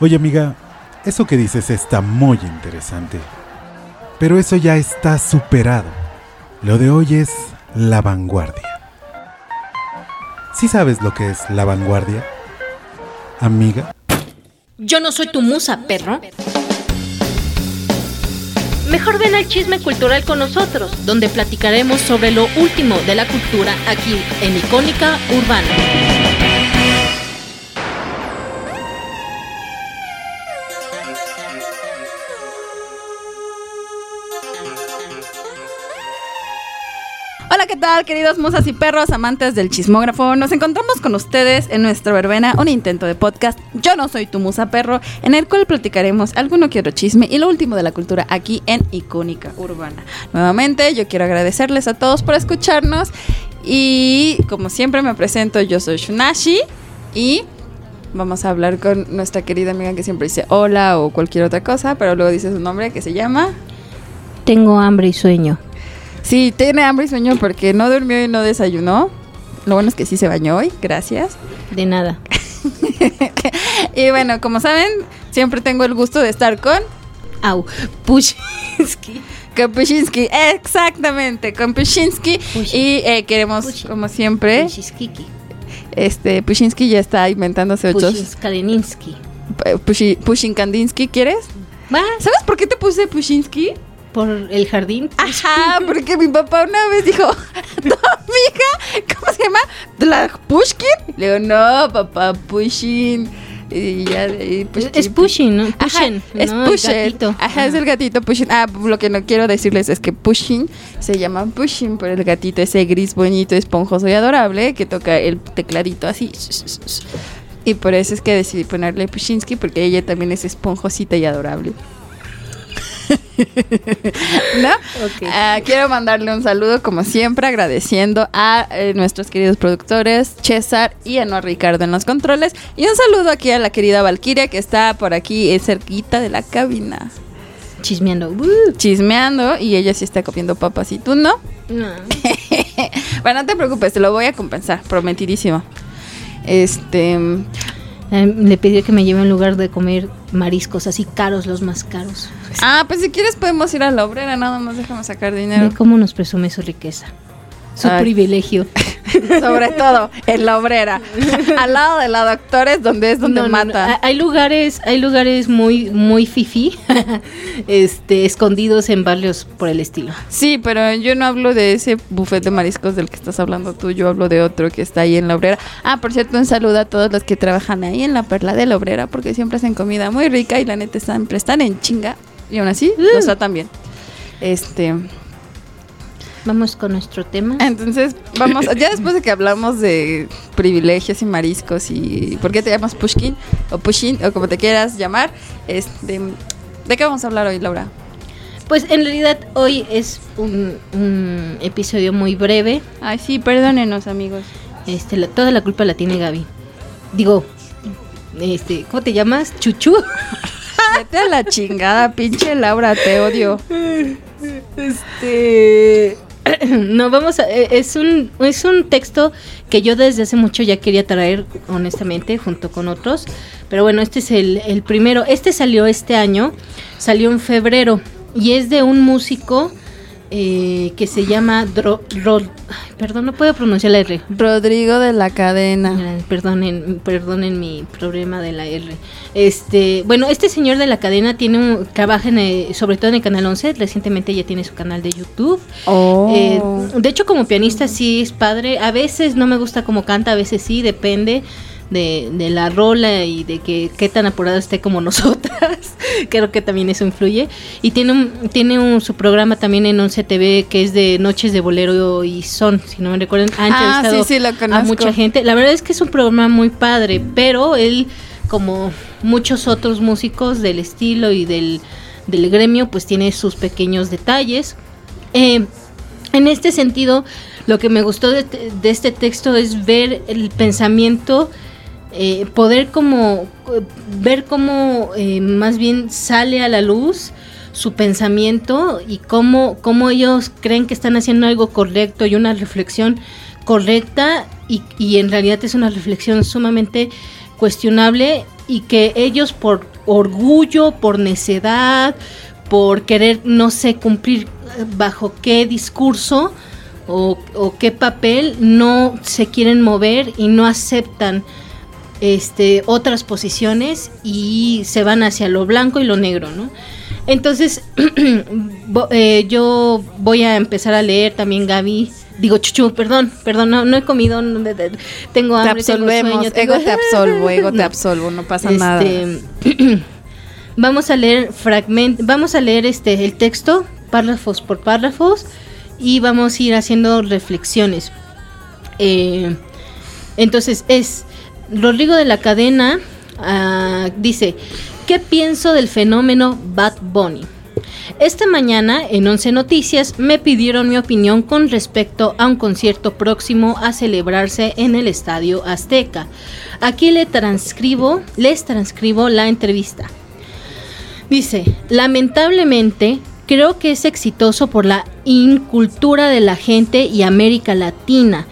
Oye amiga, eso que dices está muy interesante. Pero eso ya está superado. Lo de hoy es la vanguardia. ¿Sí sabes lo que es la vanguardia? Amiga. Yo no soy tu musa, perro. Mejor ven al chisme cultural con nosotros, donde platicaremos sobre lo último de la cultura aquí en Icónica Urbana. Tal, queridos musas y perros, amantes del chismógrafo? Nos encontramos con ustedes en nuestra verbena, un intento de podcast. Yo no soy tu musa perro, en el cual platicaremos alguno que otro chisme y lo último de la cultura aquí en Icónica Urbana. Nuevamente, yo quiero agradecerles a todos por escucharnos y, como siempre, me presento. Yo soy Shunashi y vamos a hablar con nuestra querida amiga que siempre dice hola o cualquier otra cosa, pero luego dice su nombre que se llama. Tengo hambre y sueño. Sí, tiene hambre y sueño porque no durmió y no desayunó. Lo bueno es que sí se bañó hoy, gracias. De nada. y bueno, como saben, siempre tengo el gusto de estar con... Au, Pushinsky. Con Pushinsky, exactamente, con Pushinsky. Y eh, queremos, como siempre... Pushinsky. Este, Pushinsky ya está inventándose ocho... Pushinsky. Pushinkandinsky, ¿quieres? ¿Sabes por qué te puse Pushinsky? Por el jardín. Ajá, porque mi papá una vez dijo, mi hija, ¿cómo se llama? ¿La Pushkin? Le digo, no, papá, Pushin. Y ya, es Pushing, ¿no? Pushin, es ¿no? gatito. Ajá, es el gatito Pushing. Ah, lo que no quiero decirles es que Pushing se llama Pushing por el gatito ese gris bonito, esponjoso y adorable que toca el tecladito así. Y por eso es que decidí ponerle Pushinsky porque ella también es esponjosita y adorable. ¿No? Ah, quiero mandarle un saludo, como siempre, agradeciendo a eh, nuestros queridos productores, César y a no Ricardo en los controles. Y un saludo aquí a la querida Valkyria, que está por aquí eh, cerquita de la cabina. Chismeando. chismeando. Y ella sí está comiendo papas y tú no. No. bueno, no te preocupes, te lo voy a compensar, prometidísimo. Este. Eh, le pedí que me lleve en lugar de comer mariscos así caros, los más caros. Ah, pues si quieres podemos ir a la obrera, nada más déjame sacar dinero. cómo nos presume su riqueza. Su privilegio. Sobre todo en la obrera. Al lado de la doctores donde es donde mata. Hay lugares, hay lugares muy, muy fifi, este, escondidos en barrios por el estilo. Sí, pero yo no hablo de ese buffet de mariscos del que estás hablando tú, yo hablo de otro que está ahí en la obrera. Ah, por cierto, un saludo a todos los que trabajan ahí en la perla de la obrera, porque siempre hacen comida muy rica y la neta siempre están en chinga. Y aún así, uh. está también. Este, Vamos con nuestro tema. Entonces, vamos, ya después de que hablamos de privilegios y mariscos y por qué te llamas Pushkin o Pushin o como te quieras llamar, este, ¿de qué vamos a hablar hoy, Laura? Pues en realidad hoy es un, episodio muy breve. Ay, sí, perdónenos, amigos. Este, toda la culpa la tiene Gaby. Digo, este, ¿cómo te llamas? Chuchu. Vete a la chingada, pinche Laura, te odio. Este no, vamos a, eh, es un, es un texto que yo desde hace mucho ya quería traer, honestamente, junto con otros. Pero bueno, este es el, el primero. Este salió este año, salió en febrero y es de un músico eh, que se llama perdón, no puedo pronunciar la R. Rodrigo de la Cadena. Perdonen, perdonen mi problema de la R. Este, bueno, este señor de la cadena tiene un, trabaja en sobre todo en el canal 11, recientemente ya tiene su canal de YouTube. Oh. Eh, de hecho, como pianista sí es padre. A veces no me gusta como canta, a veces sí, depende de, de la rola y de que qué tan apurado esté como nosotras. Creo que también eso influye. Y tiene un, tiene un, su programa también en 11 TV que es de Noches de Bolero y Son, si no me recuerdan. Ah, entrevistado a mucha gente. La verdad es que es un programa muy padre, pero él, como muchos otros músicos del estilo y del, del gremio, pues tiene sus pequeños detalles. Eh, en este sentido, lo que me gustó de, de, este texto es ver el pensamiento eh, poder como ver cómo eh, más bien sale a la luz su pensamiento y cómo, cómo ellos creen que están haciendo algo correcto y una reflexión correcta y, y en realidad es una reflexión sumamente cuestionable y que ellos por orgullo, por necedad, por querer, no sé, cumplir bajo qué discurso o, qué papel no se quieren mover y no aceptan este, otras posiciones y se van hacia lo blanco y lo negro, ¿no? Entonces, eh, yo voy a empezar a leer también Gaby. Digo, chuchu, perdón, perdón, no, he comido, tengo hambre, te absolvemos, ego te absolvo, ego te absolvo, no pasa nada. Este, vamos a leer fragment, vamos a leer este el texto párrafos por párrafos y vamos a ir haciendo reflexiones. Eh, entonces es Rodrigo de la Cadena ah, dice ¿Qué pienso del fenómeno Bad Bunny? Esta mañana en Once Noticias me pidieron mi opinión con respecto a un concierto próximo a celebrarse en el Estadio Azteca. Aquí le transcribo, les transcribo la entrevista. Dice, lamentablemente creo que es exitoso por la incultura de la gente y América Latina.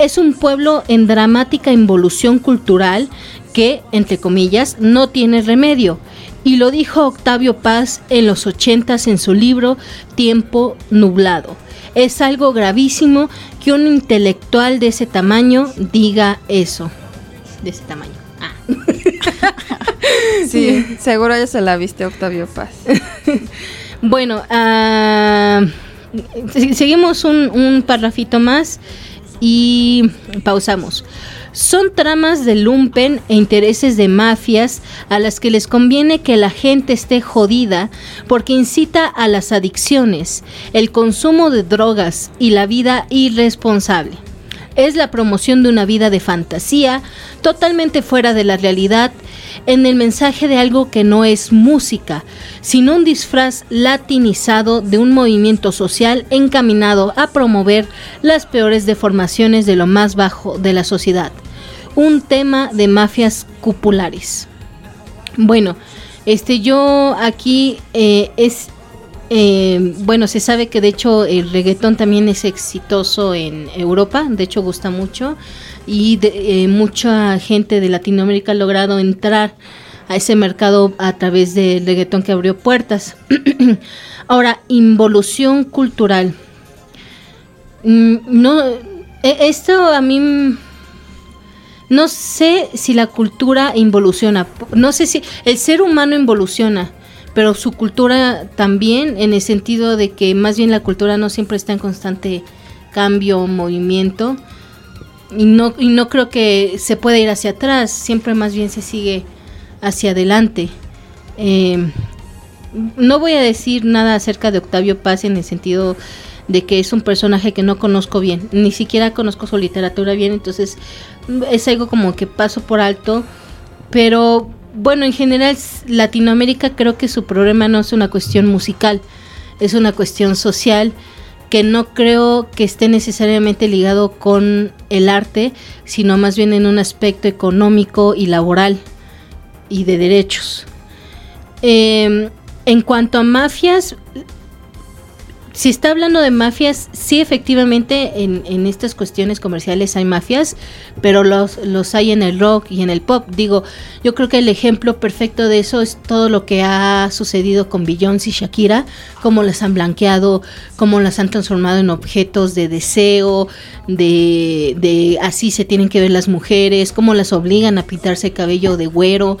Es un pueblo en dramática involución cultural que, entre comillas, no tiene remedio. Y lo dijo Octavio Paz en los ochentas en su libro Tiempo Nublado. Es algo gravísimo que un intelectual de ese tamaño diga eso. De ese tamaño. Ah. sí, seguro ya se la viste Octavio Paz. bueno, uh, seguimos un, un parrafito más y pausamos. Son tramas de lumpen e intereses de mafias a las que les conviene que la gente esté jodida porque incita a las adicciones, el consumo de drogas y la vida irresponsable. Es la promoción de una vida de fantasía, totalmente fuera de la realidad, en el mensaje de algo que no es música, sino un disfraz latinizado de un movimiento social encaminado a promover las peores deformaciones de lo más bajo de la sociedad. Un tema de mafias cupulares. Bueno, este yo aquí eh, es eh, bueno, se sabe que de hecho el reggaetón también es exitoso en Europa, de hecho gusta mucho y eh, mucha gente de Latinoamérica ha logrado entrar a ese mercado a través del reggaetón que abrió puertas. Ahora, involución cultural. Mm, no, e, esto a mí no sé si la cultura involuciona, no sé si el ser humano involuciona, pero su cultura también en el sentido de que más bien la cultura no siempre está en constante cambio, movimiento y no, y no creo que se pueda ir hacia atrás, siempre más bien se sigue hacia adelante. Eh, no voy a decir nada acerca de Octavio Paz en el sentido de que es un personaje que no conozco bien, ni siquiera conozco su literatura bien, entonces es algo como que paso por alto, pero bueno, en general Latinoamérica creo que su problema no es una cuestión musical, es una cuestión social que no creo que esté necesariamente ligado con el arte, sino más bien en un aspecto económico y laboral y de derechos. Em, en cuanto a mafias, si está hablando de mafias, sí efectivamente en, en, estas cuestiones comerciales hay mafias, pero los, los hay en el rock y en el pop. Digo, yo creo que el ejemplo perfecto de eso es todo lo que ha sucedido con Beyoncé y Shakira, cómo las han blanqueado, cómo las han transformado en objetos de deseo, de, de así se tienen que ver las mujeres, cómo las obligan a pintarse cabello de güero.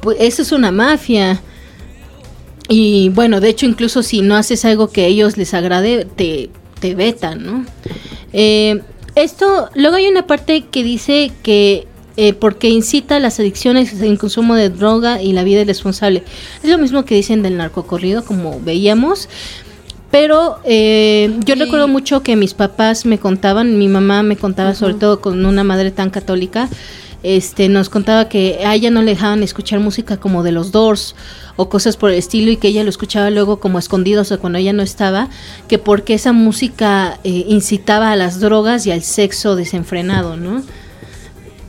Pues eso es una mafia. Y bueno, de hecho, incluso si no haces algo que a ellos les agrade, te, te vetan, ¿no? Eh, esto, luego hay una parte que dice que eh, porque incita a las adicciones, el consumo de droga y la vida irresponsable. Es lo mismo que dicen del narcocorrido, como veíamos. Pero eh, yo recuerdo mucho que mis papás me contaban, mi mamá me contaba, sobre todo con una madre tan católica, este, nos contaba que a ella no le dejaban escuchar música como de los Doors o cosas por el estilo y que ella lo escuchaba luego como escondidos o cuando ella no estaba, que porque esa música eh, incitaba a las drogas y al sexo desenfrenado, ¿no?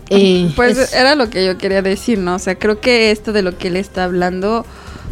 Eh, pues era lo que yo quería decir, ¿no? O sea, creo que esto de lo que él está hablando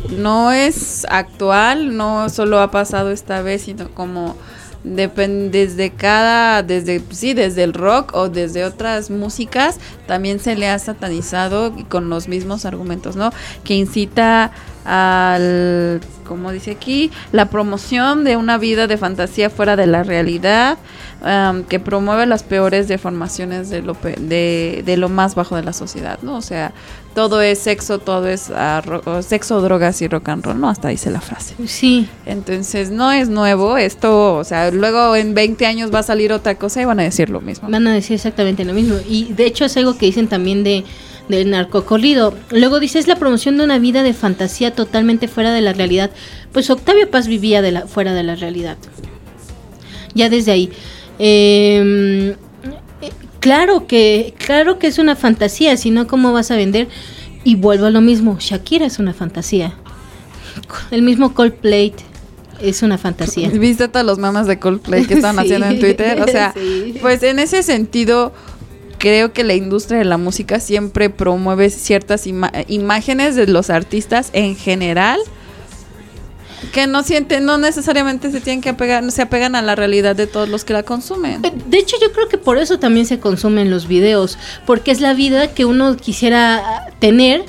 no es actual, no solo ha pasado esta vez, sino como Depen- desde cada, desde, sí, desde el rock o desde otras músicas, también se le ha satanizado con los mismos argumentos, ¿no? Que incita al, como dice aquí, la promoción de una vida de fantasía fuera de la realidad, am, que promueve las peores deformaciones de lo, pe- de, de lo más bajo de la sociedad, ¿no? O sea, todo es sexo, todo es sexo, drogas y rock and roll, ¿no? Hasta dice la frase. Sí, Entonces, no es nuevo esto, o sea, luego en 20 años va a salir otra cosa y van a decir lo mismo. van a decir exactamente lo mismo. Y de hecho es algo que dicen también de del narcocorrido. Luego dice es la promoción de una vida de fantasía totalmente fuera de la realidad. Pues Octavio Paz vivía de la, fuera de la realidad. Ya desde ahí. Eh, eh, claro que, claro que es una fantasía, si no, ¿cómo vas a vender? Y vuelvo a lo mismo, Shakira es una fantasía. El mismo Coldplay es una fantasía. ¿Viste todos los mamas de Coldplay que están Sí. haciendo en Twitter? O sea, Sí. pues en ese sentido, creo que la industria de la música siempre promueve ciertas ima- imágenes de los artistas en general que no sienten, no necesariamente se tienen que apegar, se apegan a la realidad de todos los que la consumen. De hecho, yo creo que por eso también se consumen los videos, porque es la vida que uno quisiera tener,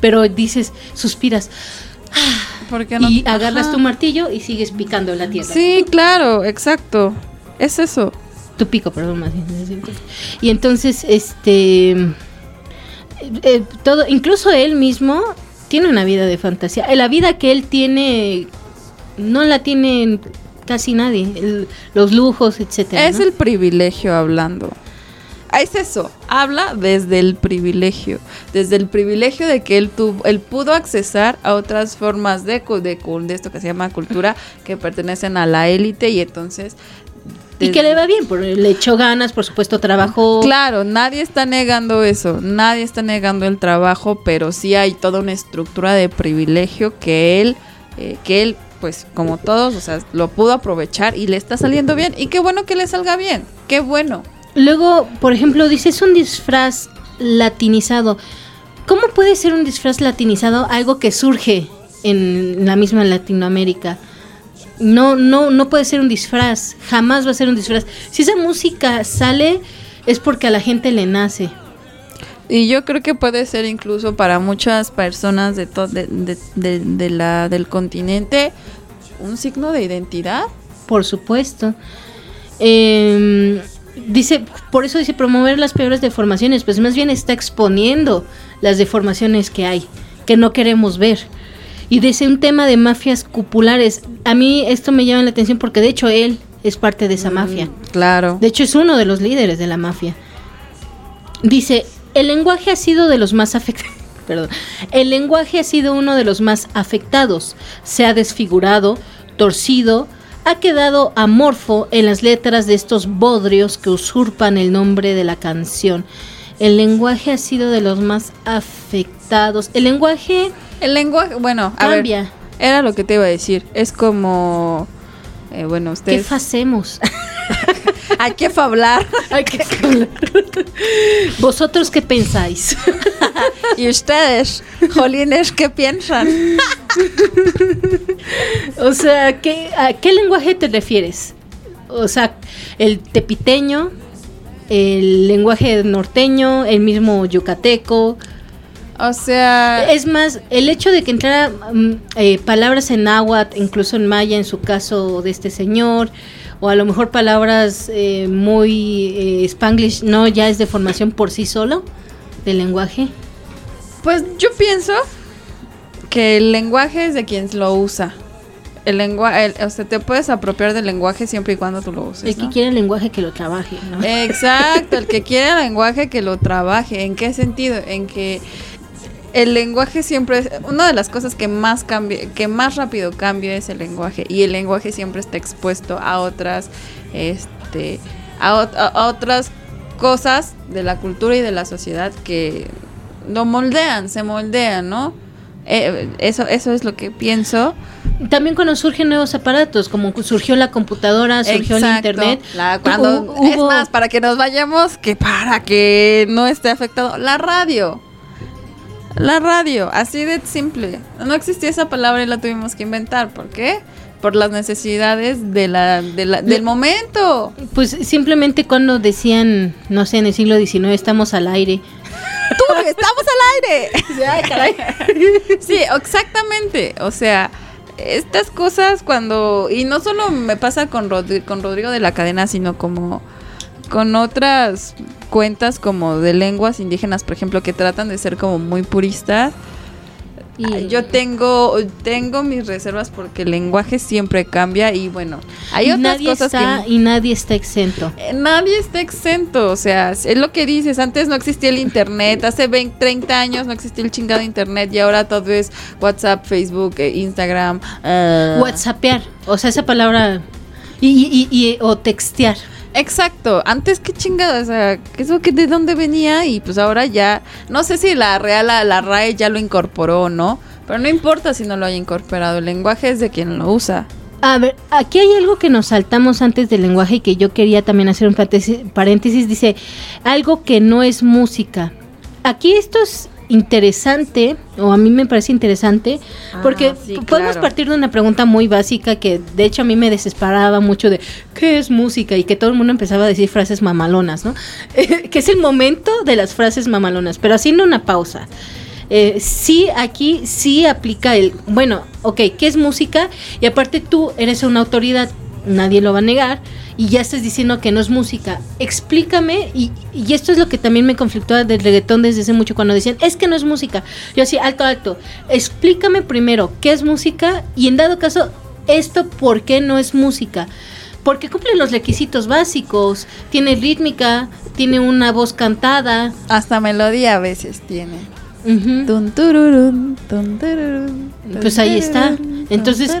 pero dices, suspiras ¿Por qué no? y agarras Ajá. tu martillo y sigues picando la tierra. Sí, claro, exacto. Es eso. Tu pico, perdón, más bien. Y entonces, este, eh, eh, todo, incluso él mismo tiene una vida de fantasía. La vida que él tiene no la tiene casi nadie, el- los lujos, etcétera. Es ¿no? el privilegio hablando. Ah, Es eso, habla desde el privilegio, desde el privilegio de que él tuvo, él pudo accesar a otras formas de, de, de esto que se llama cultura que pertenecen a la élite y entonces y que le va bien, por, le echó ganas, por supuesto, trabajó. Claro, nadie está negando eso, nadie está negando el trabajo, pero sí hay toda una estructura de privilegio que él, eh, que él, pues como todos, o sea, lo pudo aprovechar y le está saliendo bien. Y qué bueno que le salga bien, qué bueno. Luego, por ejemplo, dice, es un disfraz latinizado. ¿Cómo puede ser un disfraz latinizado algo que surge en la misma Latinoamérica? No, no, no puede ser un disfraz. Jamás va a ser un disfraz. Si esa música sale, es porque a la gente le nace. Y yo creo que puede ser incluso para muchas personas de, de, de- de- de la, del continente un signo de identidad. Por supuesto. Em, dice, por eso dice promover las peores deformaciones, pues más bien está exponiendo las deformaciones que hay, que no queremos ver. Y dice un tema de mafias cupulares. A mí esto me llama la atención porque de hecho él es parte de esa mafia. Claro. De hecho es uno de los líderes de la mafia. Dice, el lenguaje ha sido de los más afectados. Perdón. El lenguaje ha sido uno de los más afectados. Se ha desfigurado, torcido, ha quedado amorfo en las letras de estos bodrios que usurpan el nombre de la canción. El lenguaje ha sido de los más afectados. El lenguaje El lenguaje, bueno, a ver, cambia. era lo que te iba a decir. Es como, eh, bueno, ¿Qué ustedes... hacemos? Hay que hablar. Hay que hablar. ¿Vosotros qué pensáis? ¿Y ustedes, jolines, qué piensan? O sea, ¿qué, ¿a qué lenguaje te refieres? O sea, el tepiteño, el lenguaje norteño, el mismo yucateco. O sea, Es más, el hecho de que entrara mm, eh, palabras en náhuatl, incluso en maya, en su caso de este señor, o a lo mejor palabras eh, muy eh, spanglish, no, ya es de formación por sí solo del lenguaje. pues yo pienso que el lenguaje es de quien lo usa. El lenguaje, o sea, te puedes apropiar del lenguaje siempre y cuando tú lo uses. El que ¿no? quiere el lenguaje que lo trabaje, ¿no? Exacto, el que quiere el lenguaje que lo trabaje. ¿En qué sentido? En que el lenguaje siempre es una de las cosas que más cambia, que más rápido cambia es el lenguaje y el lenguaje siempre está expuesto a otras, este, a, ot- a- a otras cosas de la cultura y de la sociedad que lo moldean, se moldean, ¿no? Eh, eso, eso es lo que pienso. También cuando surgen nuevos aparatos, como surgió la computadora, surgió el internet. La- cuando, es más, para que nos vayamos, que para que no esté afectado, la radio. La radio, así de simple. No existía esa palabra y la tuvimos que inventar. ¿Por qué? Por las necesidades de la, de la- del momento. Pues simplemente cuando decían, no sé, en el siglo XIX estamos al aire. ¡Tú, estamos al aire! Ay, caray. Sí, exactamente. O sea, estas cosas cuando... Y no solo me pasa con, con Rodrigo de la Cadena, sino como con otras cuentas como de lenguas indígenas, por ejemplo, que tratan de ser como muy puristas. Y- Yo tengo, tengo mis reservas porque el lenguaje siempre cambia y bueno, hay otras nadie cosas está, que... y nadie está exento. Eh, Nadie está exento, o sea, es lo que dices, antes no existía el internet, hace 20, 30 años no existía el chingado internet y ahora todo es WhatsApp, Facebook, eh, Instagram. eh, Whatsappear, o sea, esa palabra y, y- y- y- o textear. Exacto, antes qué chingado, o sea, eso que de dónde venía y pues ahora ya, no sé si la Real, la, la RAE ya lo incorporó o no, pero no importa si no lo haya incorporado, el lenguaje es de quien lo usa. A ver, aquí hay algo que nos saltamos antes del lenguaje y que yo quería también hacer un paréntesis. Dice, algo que no es música. Aquí esto es interesante, o a mí me parece interesante, porque Ah, sí, podemos claro. partir de una pregunta muy básica que de hecho a mí me desesperaba mucho de ¿qué es música? Y que todo el mundo empezaba a decir frases mamalonas, ¿no? que es el momento de las frases mamalonas, pero haciendo una pausa. Eh, sí, aquí sí aplica el, bueno, ok, ¿qué es música? Y aparte tú eres una autoridad, nadie lo va a negar, y ya estás diciendo que no es música. Explícame, y, y esto es lo que también me conflictó del reggaetón desde hace mucho, cuando decían, es que no es música. Yo así, alto, alto, explícame primero qué es música, y en dado caso, esto, ¿por qué no es música? Porque cumple los requisitos básicos, tiene rítmica, tiene una voz cantada. Hasta melodía a veces tiene. Pues ahí está. Entonces,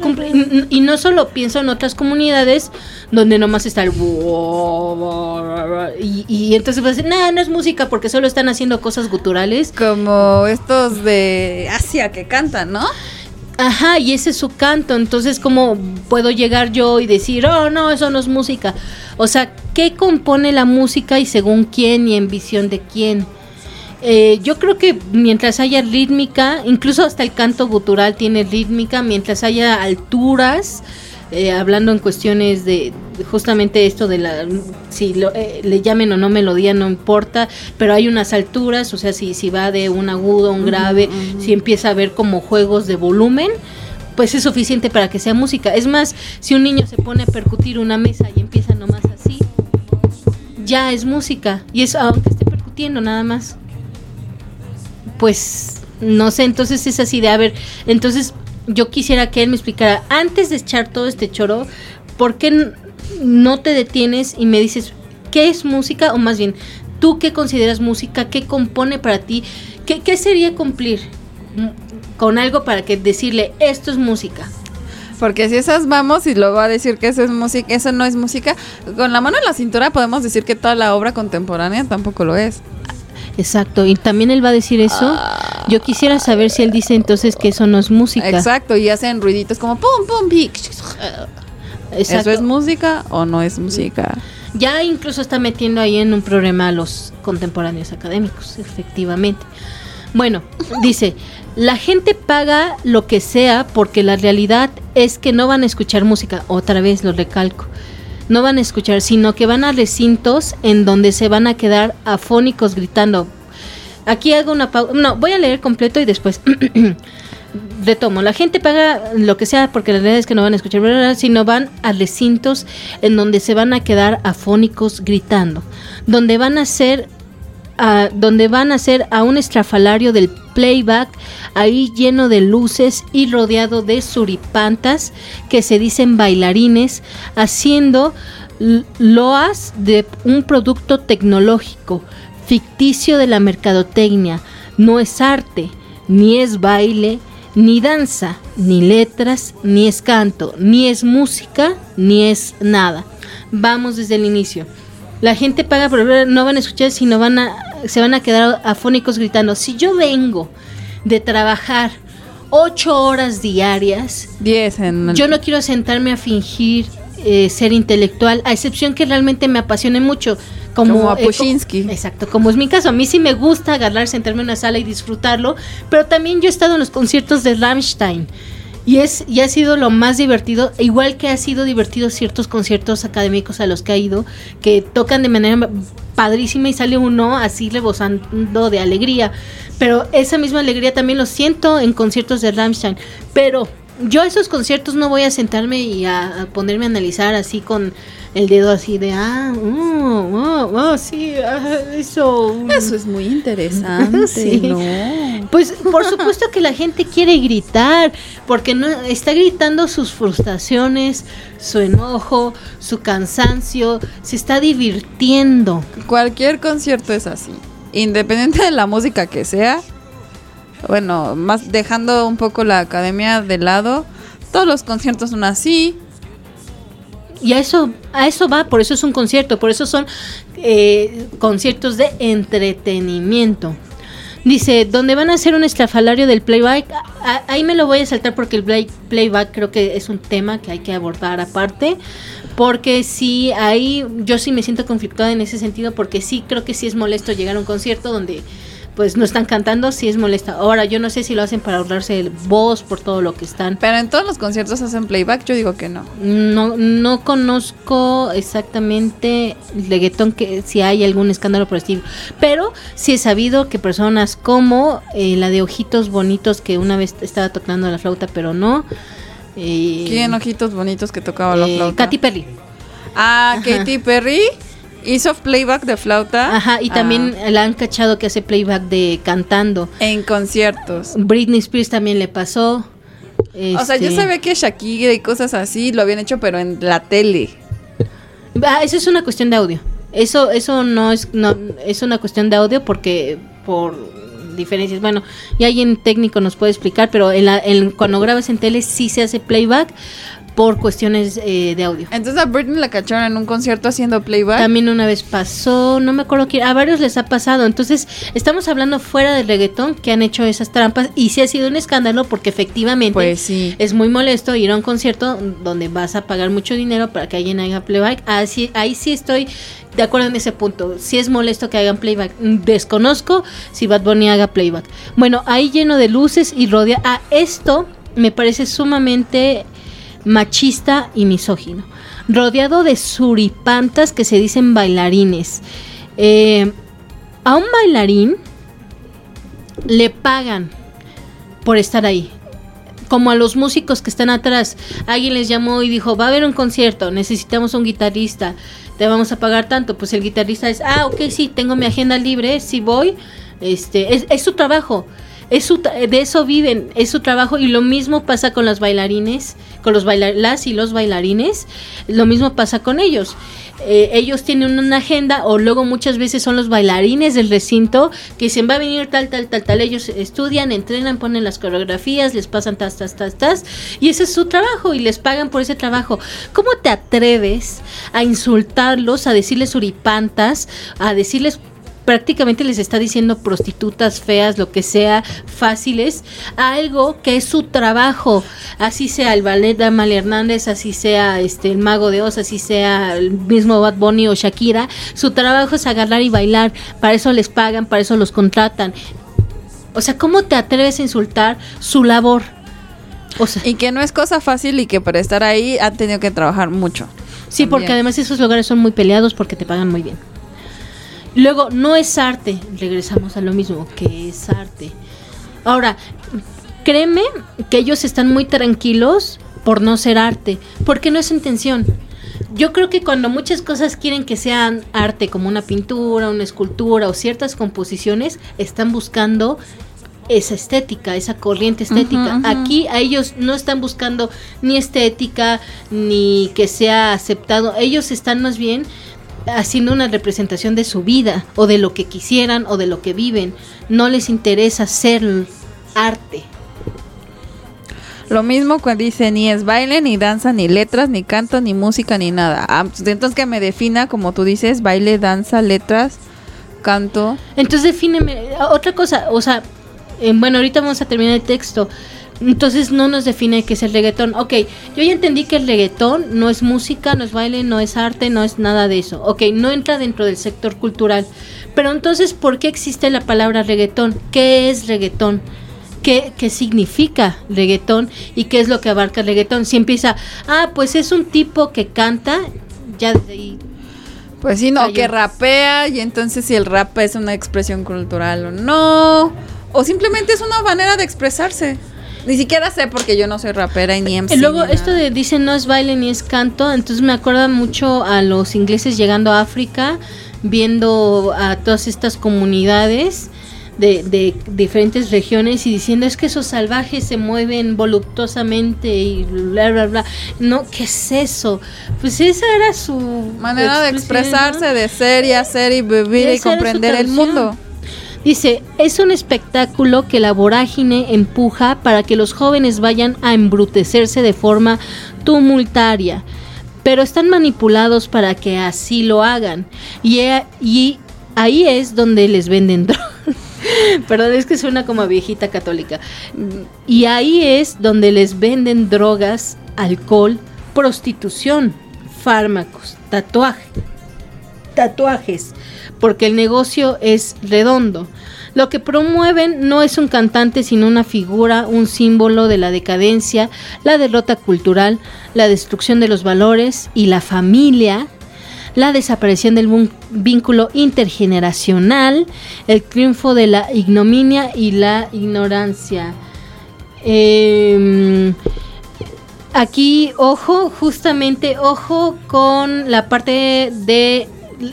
y, no solo pienso en otras comunidades donde nomás está el... Y, y entonces pues, no, no es música porque solo están haciendo cosas guturales. Como estos de Asia que cantan, ¿no? Ajá, y ese es su canto. Entonces, ¿cómo puedo llegar yo y decir, oh, no, eso no es música? O sea, ¿qué compone la música y según quién y en visión de quién? Eh, yo creo que mientras haya rítmica, incluso hasta el canto gutural tiene rítmica, mientras haya alturas, eh, hablando en cuestiones de justamente esto de la, si lo- eh, le llamen o no melodía, no importa, pero hay unas alturas, o sea, si, si va de un agudo a un grave, si empieza a haber como juegos de volumen, pues es suficiente para que sea música. Es más, si un niño se pone a percutir una mesa y empieza nomás así, ya es música. Y es aunque esté percutiendo nada más. Pues no sé, entonces es así de, a ver, entonces yo quisiera que él me explicara, antes de echar todo este choro, ¿por qué no te detienes y me dices qué es música? O más bien, ¿tú qué consideras música? ¿Qué compone para ti? ¿Qué, qué sería cumplir con algo para que decirle, esto es música? Porque si esas vamos y luego a decir que eso es música, eso no es música, con la mano en la cintura podemos decir que toda la obra contemporánea tampoco lo es. Exacto, y también él va a decir eso. Yo quisiera saber si él dice entonces que eso no es música. Exacto, y hacen ruiditos como pum pum pi. Exacto. ¿Eso es música o no es música? Ya incluso está metiendo ahí en un problema a los contemporáneos académicos, efectivamente. Bueno, dice, la gente paga lo que sea porque la realidad es que no van a escuchar música, otra vez lo recalco, no van a escuchar, sino que van a recintos en donde se van a quedar afónicos gritando. Aquí hago una pausa, no, voy a leer completo y después retomo. La gente paga lo que sea porque la realidad es que no van a escuchar, sino van a recintos en donde se van a quedar afónicos gritando, donde van a ser donde van a ser a un estrafalario del playback, ahí lleno de luces y rodeado de suripantas que se dicen bailarines, haciendo loas de un producto tecnológico, ficticio de la mercadotecnia. No es arte, ni es baile, ni danza, ni letras, ni es canto, ni es música, ni es nada. Vamos desde el inicio. La gente paga por ver, no van a escuchar, sino van a, se van a quedar afónicos gritando. Si yo vengo de trabajar ocho horas diarias, 10 en yo no quiero sentarme a fingir eh, ser intelectual, a excepción que realmente me apasione mucho, Como, Como a eh, Pushinsky. exacto, como es mi caso. A mí sí me gusta agarrar, sentarme en una sala y disfrutarlo, pero también yo he estado en los conciertos de Rammstein. Y, es, y ha sido lo más divertido, igual que ha sido divertido ciertos conciertos académicos a los que ha ido, que tocan de manera padrísima y sale uno así rebosando de alegría. Pero esa misma alegría también lo siento en conciertos de Rammstein. Pero yo a esos conciertos no voy a sentarme y a, a ponerme a analizar así con el dedo así de, ah, oh, oh, oh, sí, ah, eso. mm". Eso es muy interesante, Sí. ¿no? Pues por supuesto que la gente quiere gritar, porque no está gritando sus frustraciones, su enojo, su cansancio, se está divirtiendo. Cualquier concierto es así. Independiente de la música que sea. Bueno, más dejando un poco la academia de lado. Todos los conciertos son así. Y a eso, a eso va, por eso es un concierto, por eso son eh, conciertos de entretenimiento. Dice, donde van a hacer un estrafalario del playback, ahí me lo voy a saltar porque el play- playback creo que es un tema que hay que abordar aparte. Porque sí, ahí yo sí me siento conflictada en ese sentido porque sí creo que sí es molesto llegar a un concierto donde pues no están cantando, sí es molesto. Ahora yo no sé si lo hacen para ahorrarse el voz por todo lo que están. Pero en todos los conciertos hacen playback. Yo digo que no. No, no conozco exactamente el reggaetón que si hay algún escándalo por el estilo, pero sí he sabido que personas como eh, la de ojitos bonitos que una vez estaba tocando la flauta pero no. eh, ¿Quién ojitos bonitos que tocaba la eh, flauta? Katy Perry. Ah. Katy Perry hizo playback de flauta. Ajá, y Ah, también la han cachado que hace playback de cantando. en conciertos. Britney Spears también le pasó. O sea, yo Este, sabía que Shakira y cosas así lo habían hecho, pero en la tele. Ah, eso es una cuestión de audio. Eso, eso no es, no, es una cuestión de audio porque por diferencias. Bueno, ya alguien técnico nos puede explicar, pero en la, en- cuando grabas en tele sí se hace playback por cuestiones eh, de audio. Entonces a Britney la cacharon en un concierto haciendo playback. También una vez pasó, no me acuerdo quién, a varios les ha pasado. Entonces, estamos hablando fuera del reggaetón que han hecho esas trampas y sí ha sido un escándalo porque efectivamente Pues sí. es muy molesto ir a un concierto donde vas a pagar mucho dinero para que alguien haga playback. Así, ahí sí estoy de acuerdo en ese punto. Si es molesto que hagan playback. Desconozco si Bad Bunny haga playback. Bueno, ahí lleno de luces y rodea. A esto me parece sumamente machista y misógino. Rodeado de suripantas que se dicen bailarines. Eh, a un bailarín le pagan por estar ahí como a los músicos que están atrás. Alguien les llamó y dijo, va a haber un concierto, necesitamos un guitarrista, te vamos a pagar tanto. Pues el guitarrista es, ah, ok, sí, tengo mi agenda libre, sí voy. Este, es, es su trabajo. Es su de eso viven, es su trabajo y lo mismo pasa con los bailarines, con los bailar las y los bailarines, lo mismo pasa con ellos. Eh, ellos tienen una agenda o luego muchas veces son los bailarines del recinto que dicen va a venir tal, tal, tal, tal. Ellos estudian, entrenan, ponen las coreografías, les pasan tas, tas, tas, tas y ese es su trabajo y les pagan por ese trabajo. ¿Cómo te atreves a insultarlos, a decirles uripantas, a decirles prácticamente les está diciendo prostitutas feas, lo que sea, fáciles, algo que es su trabajo, así sea el ballet de Amalia Hernández, así sea este el mago de Oz, así sea el mismo Bad Bunny o Shakira, su trabajo es agarrar y bailar, para eso les pagan, para eso los contratan. O sea, ¿cómo te atreves a insultar su labor? O sea, Y que no es cosa fácil y que para estar ahí han tenido que trabajar mucho. Sí, porque además esos lugares son muy peleados porque te pagan muy bien. Luego, no es arte. Regresamos a lo mismo, que es arte. Ahora, créeme que ellos están muy tranquilos por no ser arte, porque no es intención. Yo creo que cuando muchas cosas quieren que sean arte, como una pintura, una escultura o ciertas composiciones, están buscando esa estética, esa corriente estética. Aquí a ellos no están buscando ni estética ni que sea aceptado. Ellos están más bien haciendo una representación de su vida o de lo que quisieran o de lo que viven. No les interesa ser arte. Lo mismo cuando dice ni es baile, ni danza, ni letras, ni canto, ni música, ni nada. Ah, pues entonces que me defina, como tú dices, baile, danza, letras, canto. Entonces defíneme otra cosa, o sea, eh, bueno, ahorita vamos a terminar el texto, Entonces no nos define qué es el reggaetón. Ok, yo ya entendí que el reggaetón no es música, no es baile, no es arte, no es nada de eso. Ok, no entra dentro del sector cultural. Pero entonces, ¿por qué existe la palabra reggaetón? ¿Qué es reggaetón? ¿Qué, qué significa reggaetón? ¿Y qué es lo que abarca el reggaetón? Si empieza, ah, pues es un tipo que canta, ya desde ahí Pues sí, no, que rapea y entonces si el rap es una expresión cultural o no. O simplemente es una manera de expresarse. Ni siquiera sé porque yo no soy rapera y ni MC. Y luego ni esto de dicen no es baile ni es canto, entonces me acuerda mucho a los ingleses llegando a África, viendo a todas estas comunidades de, de diferentes regiones y diciendo es que esos salvajes se mueven voluptuosamente y bla bla bla. No, ¿qué es eso? Pues esa era su Manera de expresarse, ¿no? de ser y hacer y vivir y comprender el mundo. Dice, es un espectáculo que la vorágine empuja para que los jóvenes vayan a embrutecerse de forma tumultaria, pero están manipulados para que así lo hagan. Y, y ahí es donde les venden drogas. Perdón, es que suena como a viejita católica. Y ahí es donde les venden drogas, alcohol, prostitución, fármacos, tatuaje tatuajes, porque el negocio es redondo. Lo que promueven no es un cantante, sino una figura, un símbolo de la decadencia, la derrota cultural, la destrucción de los valores y la familia, la desaparición del vínculo intergeneracional, el triunfo de la ignominia y la ignorancia. Em, Aquí, ojo, justamente, ojo con la parte de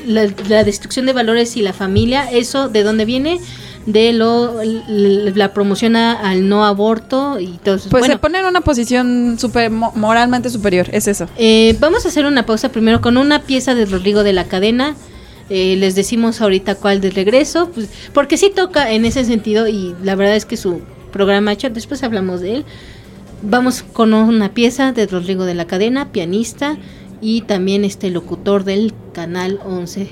la, la destrucción de valores y la familia. ¿Eso de dónde viene? De lo, la promoción a- al no aborto y todo eso. Pues Bueno, se pone en una posición super, mo- moralmente superior, es eso. eh, vamos a hacer una pausa primero con una pieza de Rodrigo de la Cadena. Eh, les decimos ahorita cuál de regreso, pues, porque sí toca en ese sentido y la verdad es que su programa hecho, después hablamos de él. Vamos con una pieza de Rodrigo de la Cadena, pianista y también este locutor del Canal 11.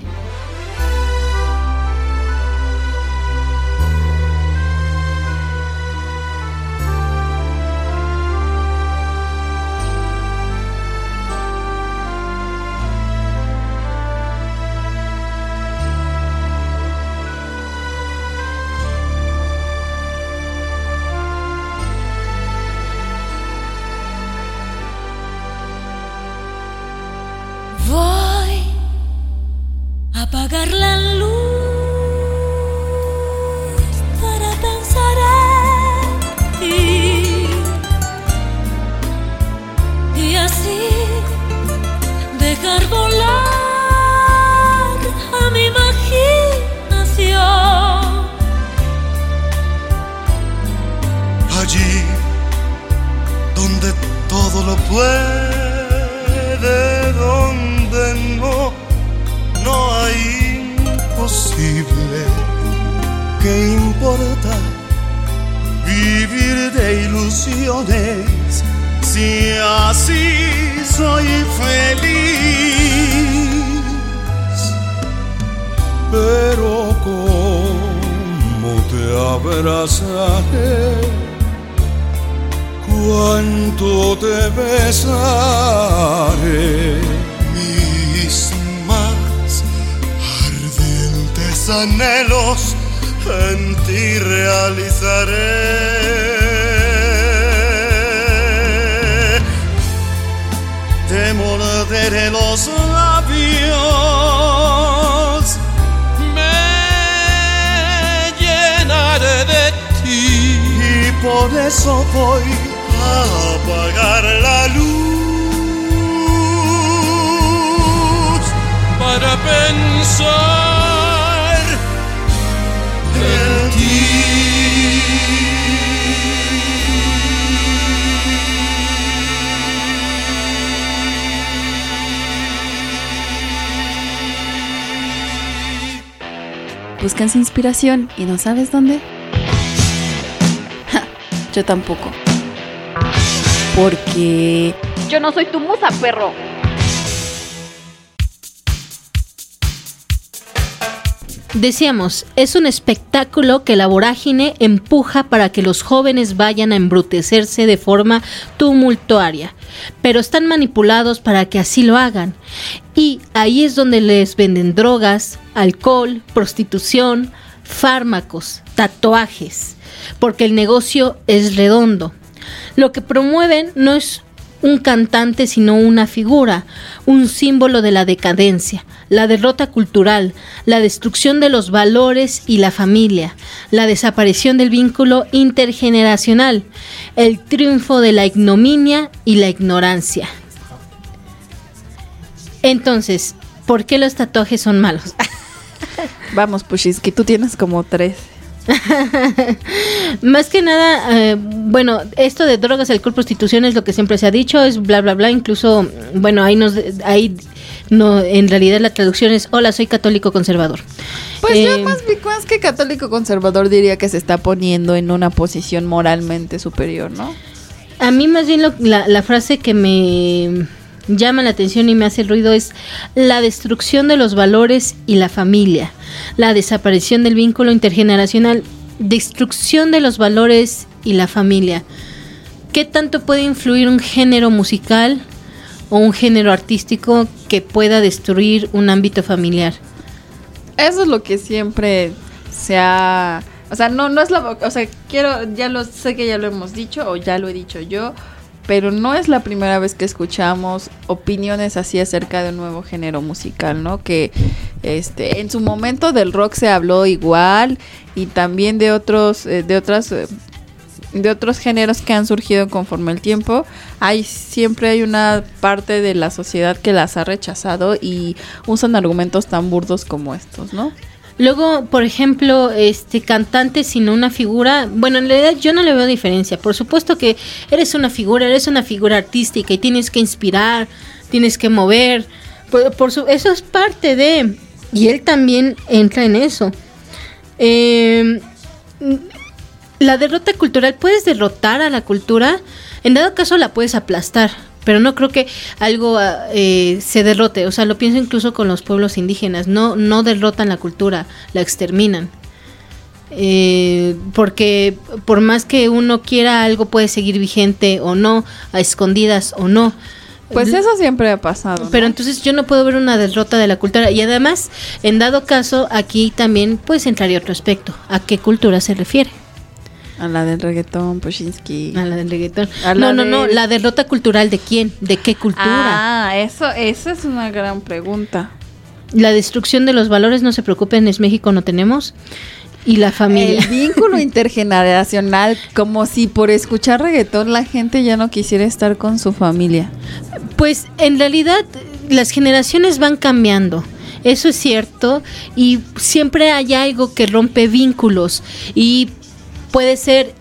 Los labios, me llenaré de ti. Y por eso voy a apagar la luz. Para pensar Buscas inspiración y no sabes dónde. Ja, yo tampoco. Porque yo no soy tu musa, perro. decíamos, es un espectáculo que la vorágine empuja para que los jóvenes vayan a embrutecerse de forma tumultuaria, pero están manipulados para que así lo hagan. Y ahí es donde les venden drogas, alcohol, prostitución, fármacos, tatuajes, porque el negocio es redondo. Lo que promueven no es un cantante, sino una figura, un símbolo de la decadencia, la derrota cultural, la destrucción de los valores y la familia, la desaparición del vínculo intergeneracional, el triunfo de la ignominia y la ignorancia. Entonces, ¿por qué los tatuajes son malos? Vamos, Pushinsky, tú tienes como tres. Más que nada, eh, bueno, esto de drogas, alcohol, prostitución es lo que siempre se ha dicho, es bla, bla, bla. Incluso, bueno, ahí nos, ahí no, en realidad la traducción es hola, soy católico conservador. Pues yo Eh, más, más que católico conservador diría que se está poniendo en una posición moralmente superior, ¿no? A mí más bien lo- la, la frase que me llama la atención y me hace ruido es la destrucción de los valores y la familia, la desaparición del vínculo intergeneracional, destrucción de los valores y la familia. ¿Qué tanto puede influir un género musical o un género artístico que pueda destruir un ámbito familiar? Eso es lo que siempre se ha... O sea, no, no es la... O sea, quiero... Ya lo sé que ya lo hemos dicho o ya lo he dicho yo, pero no es la primera vez que escuchamos opiniones así acerca de un nuevo género musical, ¿no? Que este en su momento del rock se habló igual y también de otros eh, de otras eh, de otros géneros que han surgido conforme el tiempo, hay siempre hay una parte de la sociedad que las ha rechazado y usan argumentos tan burdos como estos, ¿no? Luego, por ejemplo, este cantante sin una figura, bueno, en realidad yo no le veo diferencia. Por supuesto que eres una figura, eres una figura artística y tienes que inspirar, tienes que mover. Por, por su, eso es parte de, y él también entra en eso. Eh, la derrota cultural, puedes derrotar a la cultura, en dado caso la puedes aplastar, pero no creo que algo ah, eh, se derrote, o sea, lo pienso incluso con los pueblos indígenas, no, no derrotan la cultura, la exterminan. Eh, porque por más que uno quiera algo puede seguir vigente o no, a escondidas o no. Pues eso siempre ha pasado. ¿no? Pero entonces yo no puedo ver una derrota de la cultura. Y además, en dado caso, aquí también pues entraría otro aspecto. ¿A qué cultura se refiere? A la del reggaetón, Pushinsky. A la del reggaetón. La No, no, de- no. La derrota cultural de quién? ¿De qué cultura? Ah, eso, esa es una gran pregunta. La destrucción de los valores, no se preocupen, es México, no tenemos. Y la familia. El vínculo intergeneracional, como si por escuchar reggaetón la gente ya no quisiera estar con su familia. Pues en realidad las generaciones van cambiando. Eso es cierto y siempre hay algo que rompe vínculos y puede ser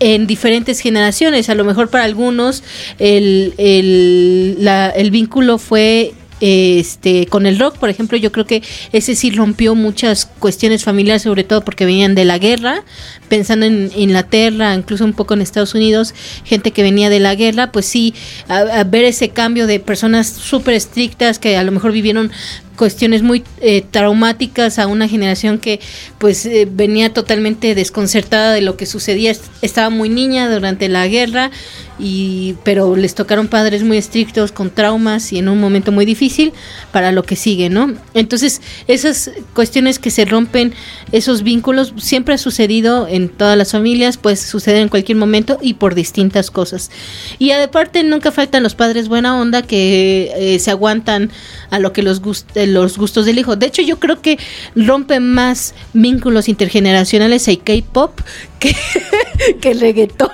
en diferentes generaciones. A lo mejor para algunos el, el, la- el vínculo fue este con el rock, por ejemplo, yo creo que ese sí rompió muchas cuestiones familiares, sobre todo porque venían de la guerra, pensando en Inglaterra, incluso un poco en Estados Unidos, gente que venía de la guerra, pues sí, a, ver ese cambio de personas súper estrictas que a lo mejor vivieron cuestiones muy eh, traumáticas a una generación que pues eh, venía totalmente desconcertada de lo que sucedía. Est- estaba muy niña durante la guerra y pero les tocaron padres muy estrictos con traumas y en un momento muy difícil para lo que sigue no entonces esas cuestiones que se rompen esos vínculos siempre ha sucedido en todas las familias pues sucede en cualquier momento y por distintas cosas y aparte nunca faltan los padres buena onda que eh, se aguantan a lo que los, gust- eh, los gustos del hijo. De hecho, yo creo que rompe más vínculos intergeneracionales el K-pop que, que el reggaetón.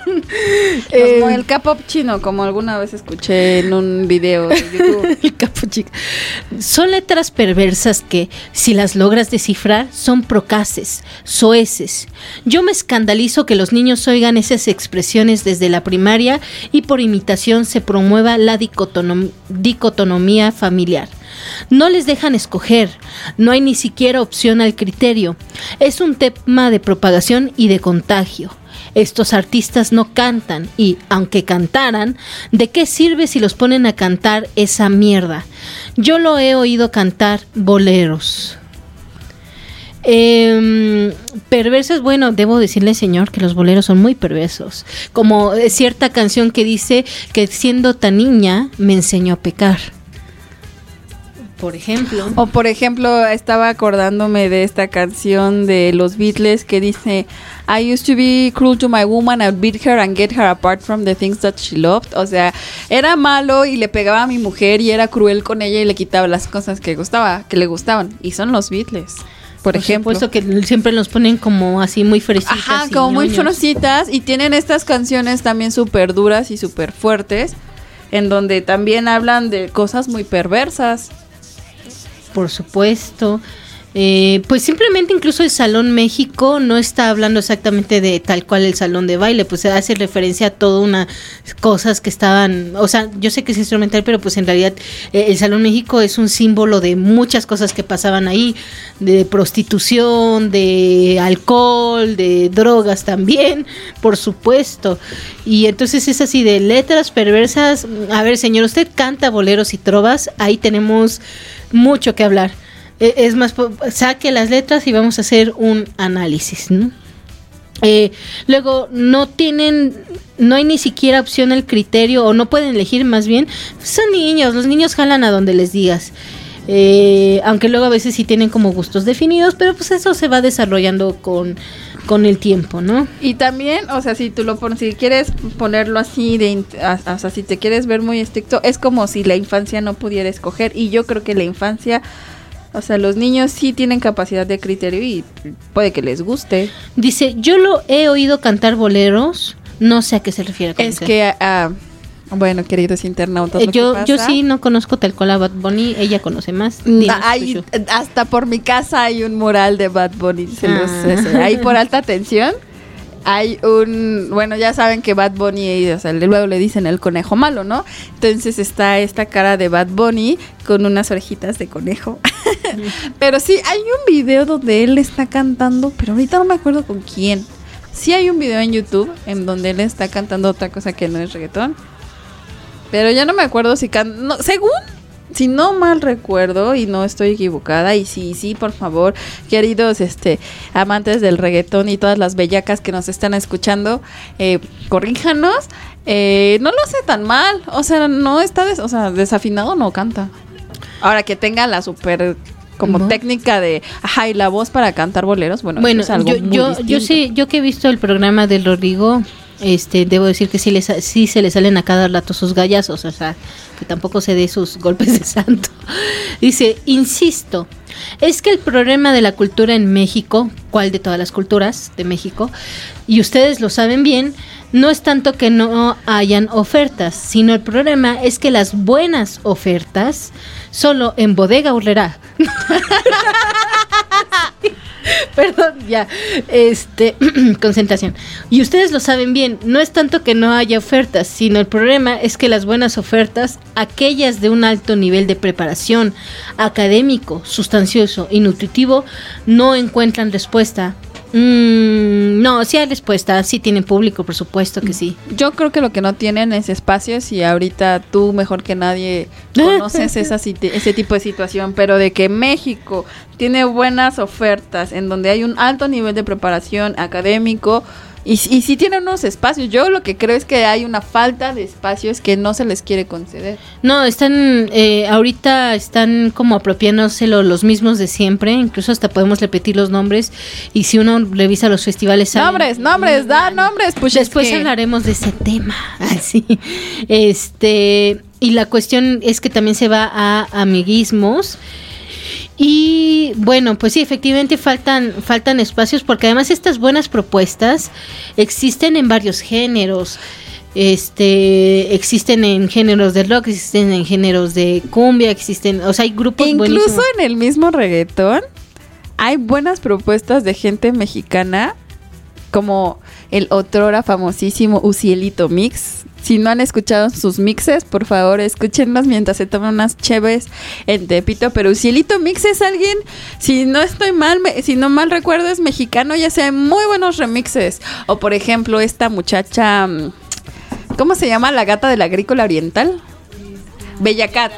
Eh, Como el K-pop chino, como alguna vez escuché en un video de YouTube. el chico. Son letras perversas que, si las logras descifrar, son procaces, soeces. Yo me escandalizo que los niños oigan esas expresiones desde la primaria y por imitación se promueva la dicotonom- dicotomía familiar. No les dejan escoger, no hay ni siquiera opción al criterio. Es un tema de propagación y de contagio. Estos artistas no cantan y, aunque cantaran, ¿de qué sirve si los ponen a cantar esa mierda? Yo lo he oído cantar boleros. Eh, perversos, bueno, debo decirle, señor, que los boleros son muy perversos. Como eh, cierta canción que dice que siendo tan niña me enseñó a pecar. Por ejemplo. O por ejemplo, estaba acordándome de esta canción de los Beatles que dice I used to be cruel to my woman, I'd beat her and get her apart from the things that she loved. O sea, era malo y le pegaba a mi mujer y era cruel con ella y le quitaba las cosas que gustaba, que le gustaban. Y son los Beatles. Por, ejemplo. supuesto que siempre los ponen como así muy fresitas. Ajá, como muy ñoños. fresitas y tienen estas canciones también súper duras y súper fuertes, en donde también hablan de cosas muy perversas. Por supuesto. Eh, pues simplemente incluso el Salón México no está hablando exactamente de tal cual el salón de baile, pues hace referencia a todas unas cosas que estaban, o sea, yo sé que es instrumental, pero pues en realidad eh, el Salón México es un símbolo de muchas cosas que pasaban ahí, de prostitución, de alcohol, de drogas también, por supuesto. Y entonces es así de letras perversas. A ver, señor, usted canta boleros y trovas, ahí tenemos mucho que hablar. Eh, Es más, saque las letras y vamos a hacer un análisis, ¿no? Eh, luego, no tienen, no hay ni siquiera opción el criterio, o no pueden elegir más bien. Son niños, los niños jalan a donde les digas. Eh, aunque luego a veces sí tienen como gustos definidos, pero pues eso se va desarrollando con, con el tiempo, ¿no? Y también, o sea, si tú lo pones, si quieres ponerlo así, de, o sea, si te quieres ver muy estricto, es como si la infancia no pudiera escoger. Y yo creo que la infancia, o sea, los niños sí tienen capacidad de criterio y puede que les guste. Dice, yo lo he oído cantar boleros, no sé a qué se refiere. con Es que, ah, bueno, queridos internautas, Eh, que yo, yo sí no conozco tal cual a Bad Bunny, ella conoce más. Hay- hasta por mi casa hay un mural de Bad Bunny. se los- Ah. ese, ahí por alta tensión hay un. Bueno, ya saben que Bad Bunny, o sea, luego le dicen el conejo malo, ¿no? Entonces está esta cara de Bad Bunny con unas orejitas de conejo. pero sí, hay un video donde él está cantando, pero ahorita no me acuerdo con quién. Sí hay un video en YouTube en donde él está cantando otra cosa que no es reggaetón. Pero ya no me acuerdo si can... no, según, si no mal recuerdo y no estoy equivocada, y sí, sí, por favor, queridos este amantes del reggaetón y todas las bellacas que nos están escuchando, eh, corríjanos. Eh, no lo hace tan mal, o sea, no está, des- o sea, desafinado no canta. Ahora que tenga la super como técnica de, ajá, y la voz para cantar boleros, bueno, Bueno, es algo yo, muy yo, yo sí, yo que he visto el programa del Rodrigo, este, debo decir que sí, les, sí se le salen a cada rato sus gallazos, o sea, que tampoco se dé sus golpes de santo. Dice, insisto, es que el problema de la cultura en México, ¿cuál de todas las culturas de México? Y ustedes lo saben bien, no es tanto que no hayan ofertas, sino el problema es que las buenas ofertas solo en Bodega Urrera Perdón, ya. Este, concentración. Y ustedes lo saben bien, no es tanto que no haya ofertas, sino el problema es que las buenas ofertas, aquellas de un alto nivel de preparación académico, sustancioso y nutritivo, no encuentran respuesta. Mm, no, sí hay respuesta, sí tienen público, por supuesto que sí. Yo creo que lo que no tienen es espacios y ahorita tú mejor que nadie conoces esa, ese tipo de situación, pero de que México tiene buenas ofertas en donde hay un alto nivel de preparación académico y, y sí tiene unos espacios. Yo lo que creo es que hay una falta de espacios que no se les quiere conceder. No, están, eh, ahorita están como apropiándoselo los mismos de siempre, incluso hasta podemos repetir los nombres y si uno revisa los festivales... salen- Nombres, nombres, da nombres, pues Después es que- hablaremos de ese tema, así. Este, y la cuestión es que también se va a amiguismos. Y bueno, pues sí, efectivamente faltan, faltan espacios porque además estas buenas propuestas existen en varios géneros. Este, existen en géneros de rock, existen en géneros de cumbia, existen, o sea, hay grupos Incluso buenísimos. en el mismo reggaetón hay buenas propuestas de gente mexicana, como el otrora famosísimo Ucielito Mix. Si no han escuchado sus mixes, por favor, escúchenlos mientras se toman unas cheves en Tepito. Pero Ucielito Mix es alguien, si no estoy mal, me- si no mal recuerdo, es mexicano y hace muy buenos remixes. O por ejemplo, esta muchacha, mm, ¿cómo se llama? La gata de la agrícola oriental. Bella Cat.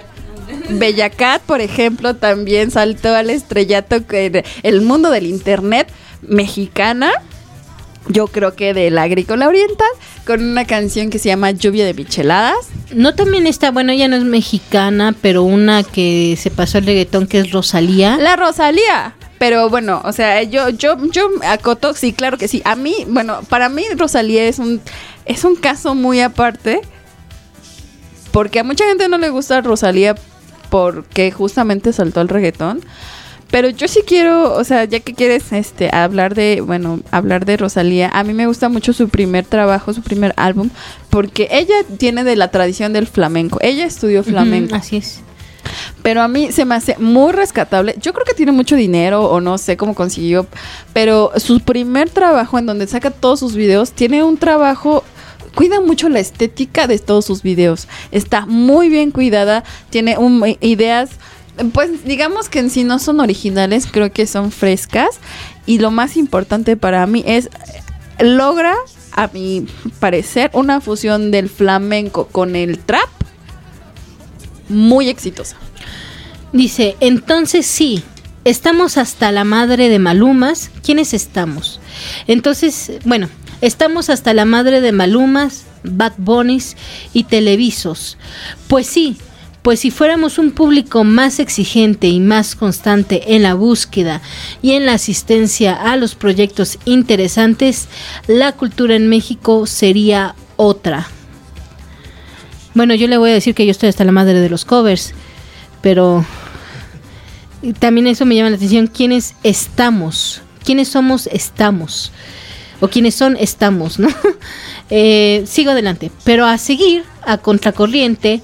Bella Cat, por ejemplo, también saltó al estrellato en el mundo del internet mexicana. Yo creo que de la agrícola oriental, con una canción que se llama Lluvia de Micheladas. No también está, bueno, ella no es mexicana, pero una que se pasó el reggaetón que es Rosalía. La Rosalía. Pero bueno, o sea, yo, yo, yo acoto, sí, claro que sí. A mí, bueno, para mí Rosalía es un, es un caso muy aparte. Porque a mucha gente no le gusta Rosalía porque justamente saltó al reggaetón. Pero yo sí quiero, o sea, ya que quieres este hablar de, bueno, hablar de Rosalía, a mí me gusta mucho su primer trabajo, su primer álbum, porque ella tiene de la tradición del flamenco. Ella estudió flamenco. Así es. Pero a mí se me hace muy rescatable. Yo creo que tiene mucho dinero o no sé cómo consiguió. Pero su primer trabajo en donde saca todos sus videos tiene un trabajo... Cuida mucho la estética de todos sus videos. Está muy bien cuidada. Tiene un- ideas... Pues digamos que en sí no son originales, creo que son frescas. Y lo más importante para mí es... Logra, a mi parecer, una fusión del flamenco con el trap muy exitosa. Dice, entonces sí, estamos hasta la madre de Malumas. ¿Quiénes estamos? Entonces, bueno, estamos hasta la madre de Malumas, Bad Bunnies y Televisos. Pues sí, pues si fuéramos un público más exigente y más constante en la búsqueda y en la asistencia a los proyectos interesantes, la cultura en México sería otra. Bueno, yo le voy a decir que yo estoy hasta la madre de los covers, pero también eso me llama la atención. ¿Quiénes estamos? ¿Quiénes somos estamos? O quiénes son estamos, ¿no? Eh, sigo adelante. Pero a seguir, a contracorriente,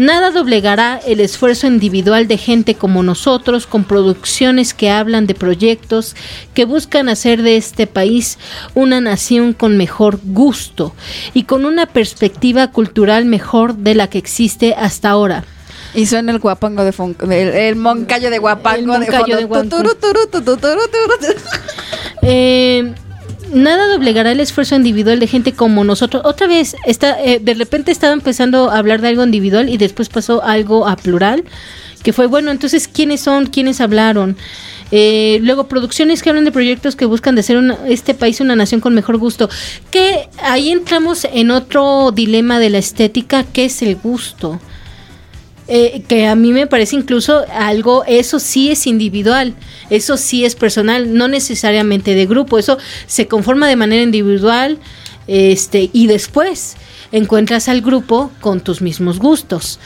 nada doblegará el esfuerzo individual de gente como nosotros, con producciones que hablan de proyectos que buscan hacer de este país una nación con mejor gusto y con una perspectiva cultural mejor de la que existe hasta ahora. Y suena el guapango de fon- el, el moncayo de guapango El de moncayo de fondo. guapango. Eh, nada doblegará el esfuerzo individual de gente como nosotros. Otra vez, está, eh, de repente estaba empezando a hablar de algo individual y después pasó algo a plural, que fue bueno, entonces, ¿quiénes son? ¿Quiénes hablaron? Eh, luego, producciones que hablan de proyectos que buscan de hacer una- este país una nación con mejor gusto. Que ahí entramos en otro dilema de la estética, que es el gusto. Eh, que a mí me parece incluso algo, eso sí es individual, eso sí es personal, no necesariamente de grupo, eso se conforma de manera individual este, y después encuentras al grupo con tus mismos gustos.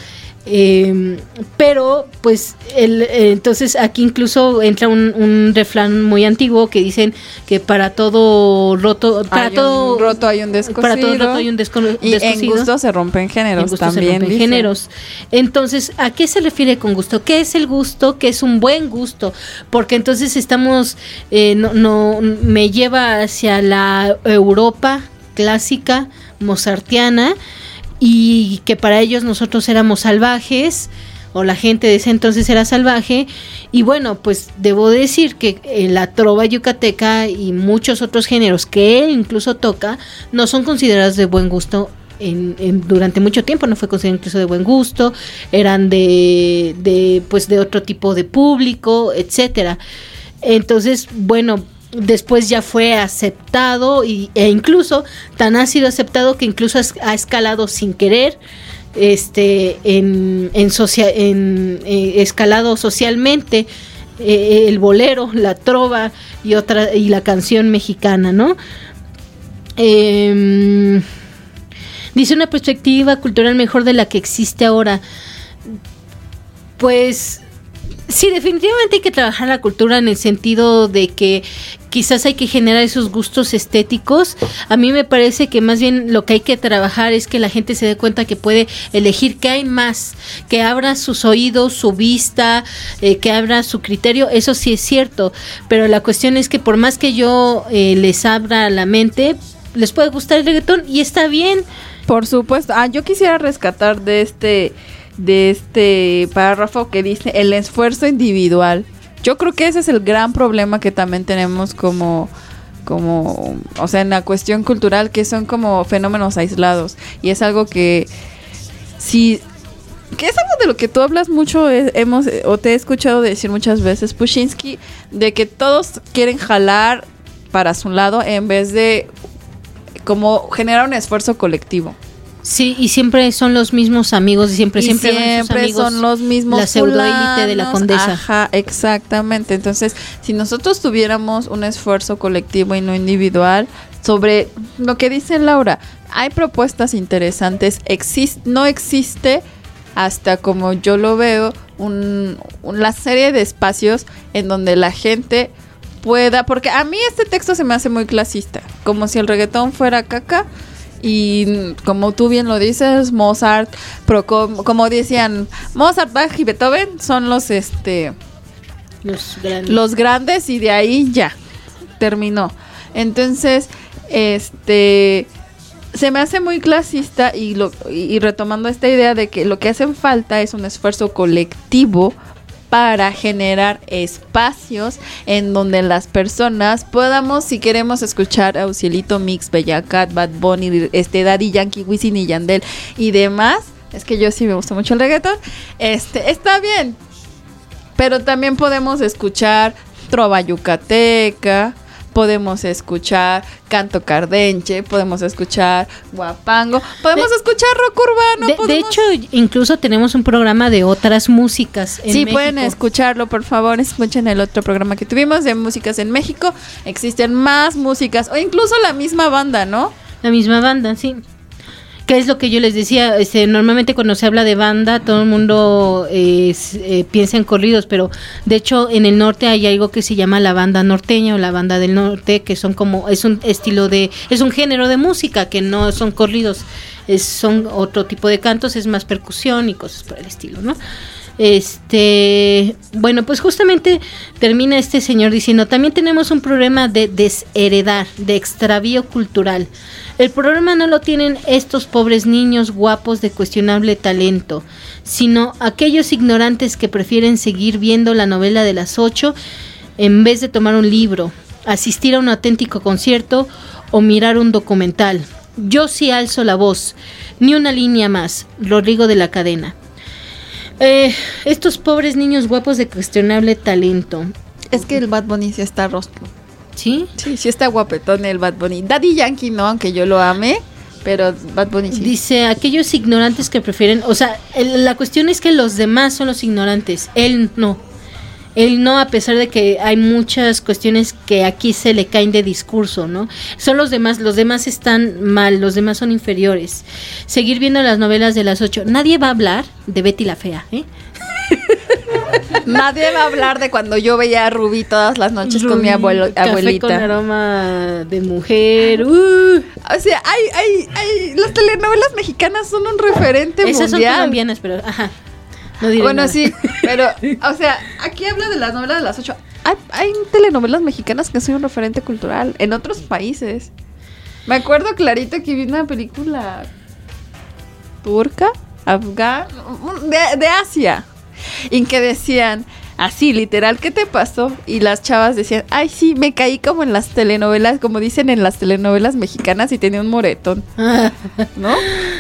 Eh, pero pues el, eh, entonces aquí incluso entra un, un refrán muy antiguo que dicen que para todo roto para Hay un todo roto hay un descosido. para todo roto hay un desco- Y en descosido. gusto se rompen géneros En gusto se también. rompen dice. géneros. Entonces, ¿a qué se refiere con gusto? ¿Qué es el gusto? ¿Qué es un buen gusto? Porque entonces estamos, eh, no, no, me lleva hacia la Europa clásica, mozartiana, y que para ellos nosotros éramos salvajes, o la gente de ese entonces era salvaje, y bueno, pues debo decir que eh, la trova yucateca y muchos otros géneros que él incluso toca, no son considerados de buen gusto en, en- durante mucho tiempo no fue considerado incluso de buen gusto, eran de, de pues de otro tipo de público, etcétera. Entonces, bueno, después ya fue aceptado y, e incluso tan ha sido aceptado que incluso ha escalado sin querer este en, en, en eh, escalado socialmente eh, el bolero, la trova y otra y la canción mexicana, ¿no? Em, dice una perspectiva cultural mejor de la que existe ahora. Pues sí, definitivamente hay que trabajar la cultura en el sentido de que quizás hay que generar esos gustos estéticos. A mí me parece que más bien lo que hay que trabajar es que la gente se dé cuenta que puede elegir que hay más, que abra sus oídos, su vista, eh, que abra su criterio. Eso sí es cierto, pero la cuestión es que por más que yo eh, les abra la mente, les puede gustar el reggaetón y está bien. Por supuesto. Ah, yo quisiera rescatar de este de este párrafo que dice el esfuerzo individual. Yo creo que ese es el gran problema que también tenemos como como o sea, en la cuestión cultural que son como fenómenos aislados y es algo que si que es algo de lo que tú hablas mucho, eh, hemos, eh, o te he escuchado decir muchas veces, Pushinsky, de que todos quieren jalar para su lado en vez de como generar un esfuerzo colectivo. Sí, y siempre son los mismos amigos, y siempre, Y siempre, amigos, son los mismos la pseudoélite de la condesa. Ajá, exactamente. Entonces, si nosotros tuviéramos un esfuerzo colectivo y no individual sobre lo que dice Laura, hay propuestas interesantes, exis- no existe hasta como yo lo veo un, una serie de espacios en donde la gente pueda, porque a mí este texto se me hace muy clasista, como si el reggaetón fuera caca y como tú bien lo dices, Mozart, Procom- como decían, Mozart, Bach y Beethoven son los este los grandes. los grandes y de ahí ya terminó. Entonces, este se me hace muy clasista y, lo, y retomando esta idea de que lo que hacen falta es un esfuerzo colectivo para generar espacios en donde las personas podamos, si queremos escuchar a Ucielito Mix, Bella Cat, Bad Bunny, este Daddy Yankee, Wisin y Yandel y demás, es que yo sí me gusta mucho el reggaetón, este, está bien, pero también podemos escuchar trova yucateca, podemos escuchar canto cardenche, podemos escuchar guapango, podemos De- escuchar rock urbano. de, de podemos- hecho, incluso tenemos un programa de otras músicas. En Sí, pueden escucharlo, por favor, escuchen el otro programa que tuvimos de músicas en México. Existen más músicas, o incluso la misma banda, ¿no? La misma banda, sí. Que es lo que yo les decía, este, normalmente cuando se habla de banda, todo el mundo eh, eh, piensa en corridos, pero de hecho en el norte hay algo que se llama la banda norteña o la banda del norte, que son como, es un estilo de, es un género de música, que no son corridos, es, son otro tipo de cantos, es más percusión y cosas por el estilo, ¿no? Este, bueno, pues justamente termina este señor diciendo, también tenemos un problema de desheredar, de extravío cultural. El problema no lo tienen estos pobres niños guapos de cuestionable talento, sino aquellos ignorantes que prefieren seguir viendo la novela de las ocho en vez de tomar un libro, asistir a un auténtico concierto o mirar un documental. Yo sí alzo la voz, ni una línea más, Rodrigo de la cadena. Eh, estos pobres niños guapos de cuestionable talento. Es que el Bad Bunny sí está rostro. ¿Sí? Sí, sí está guapetón el Bad Bunny. Daddy Yankee no, aunque yo lo ame, pero Bad Bunny sí. Dice, aquellos ignorantes que prefieren, o sea, el- la cuestión es que los demás son los ignorantes, él no. Él no, a pesar de que hay muchas cuestiones que aquí se le caen de discurso, ¿no? Son los demás, los demás están mal, los demás son inferiores. Seguir viendo las novelas de las ocho. Nadie va a hablar de Betty la Fea, ¿eh? Nadie va a hablar de cuando yo veía a Rubí todas las noches con mi abuelo, Café con abuelita. aroma de mujer. uh. O sea, hay, hay, hay, las telenovelas mexicanas son un referente Esas son mundial. colombianas, pero ajá. No diré bueno, nada. sí, pero, o sea, aquí habla de las novelas de las ocho. Hay, hay telenovelas mexicanas que son un referente cultural en otros países. Me acuerdo clarito que vi una película turca, afgana, de, de Asia, en que decían así, literal, ¿qué te pasó? Y las chavas decían, ay, sí, me caí como en las telenovelas, como dicen en las telenovelas mexicanas y tenía un moretón. ¿no?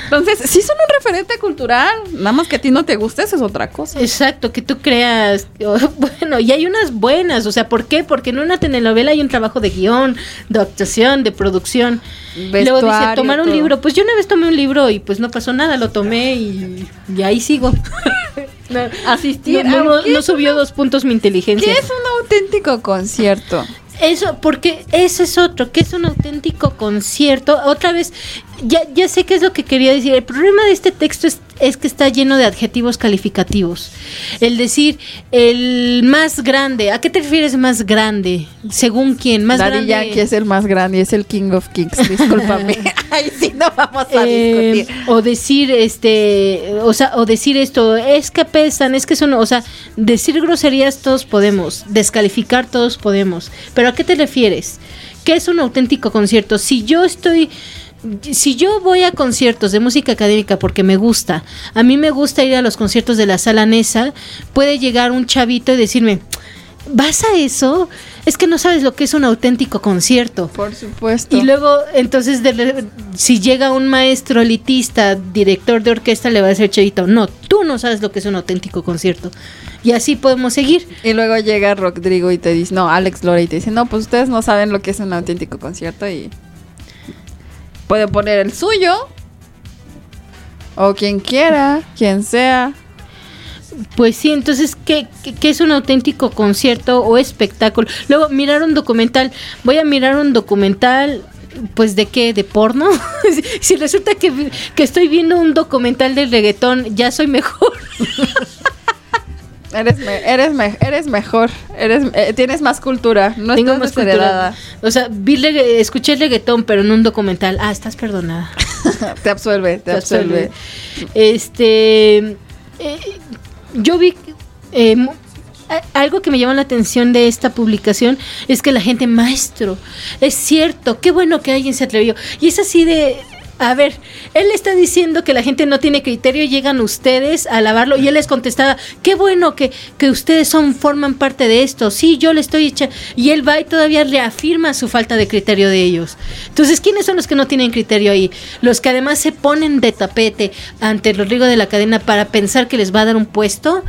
Entonces, sí son un referente cultural. Nada más que a ti no te guste, eso es otra cosa. Exacto, que tú creas. Bueno, y hay unas buenas. O sea, ¿por qué? Porque en una telenovela hay un trabajo de guion, de actuación, de producción. Y Luego dice, Vestuario, tomar un todo. libro. Pues yo una vez tomé un libro y pues no pasó nada, lo tomé y, y ahí sigo. No, Asistir no, a- no- ¿qué no es subió dos puntos mi inteligencia. ¿Qué es un auténtico concierto? Eso, porque ese es otro, que es un auténtico concierto. Otra vez, ya, ya sé qué es lo que quería decir. El problema de este texto es, es que está lleno de adjetivos calificativos. El decir, el más grande. ¿A qué te refieres más grande? ¿Según quién? Más Daddy grande. Yankee es el más grande y es el King of Kings. Discúlpame. Ay, sí, no vamos a Eh, discutir. o decir este o sea o decir esto es que pesan es que son o sea decir groserías todos podemos descalificar todos podemos pero a qué te refieres qué es un auténtico concierto si yo estoy si yo voy a conciertos de música académica porque me gusta, a mí me gusta ir a los conciertos de la sala Nesa, puede llegar un chavito y decirme, vas a eso, es que no sabes lo que es un auténtico concierto. Por supuesto. Y luego, entonces, de si llega un maestro elitista, director de orquesta, le va a decir, Chavito, no, tú no sabes lo que es un auténtico concierto. Y así podemos seguir. Y luego llega Rodrigo y te dice, no, Alex Lora y te dice, no, pues ustedes no saben lo que es un auténtico concierto y puede poner el suyo o quien quiera, quien sea. Pues sí, entonces, ¿qué, es un auténtico concierto o espectáculo? Luego, mirar un documental. Voy a mirar un documental, pues, ¿de qué? ¿De porno? si, resulta que, que estoy viendo un documental de reggaetón, ya soy mejor. Eres, me- eres, me- eres mejor, eres, eh, tienes más cultura, no Tengo estás más cultura. desheredada. O sea, vi regga- escuché reggaetón, pero en un documental. Ah, estás perdonada. te absuelve, te, Te absuelve. absuelve. Este, eh, yo vi eh, a- algo que me llamó la atención de esta publicación es que la gente, maestro, es cierto, qué bueno que alguien se atrevió. Y es así de, a ver, él está diciendo que la gente no tiene criterio, llegan ustedes a alabarlo y él les contestaba, qué bueno que, que ustedes son, forman parte de esto, sí, yo le estoy echando, y él va y todavía reafirma su falta de criterio de ellos. Entonces, ¿quiénes son los que no tienen criterio ahí? Los que además se ponen de tapete ante Rodrigo de la cadena para pensar que les va a dar un puesto.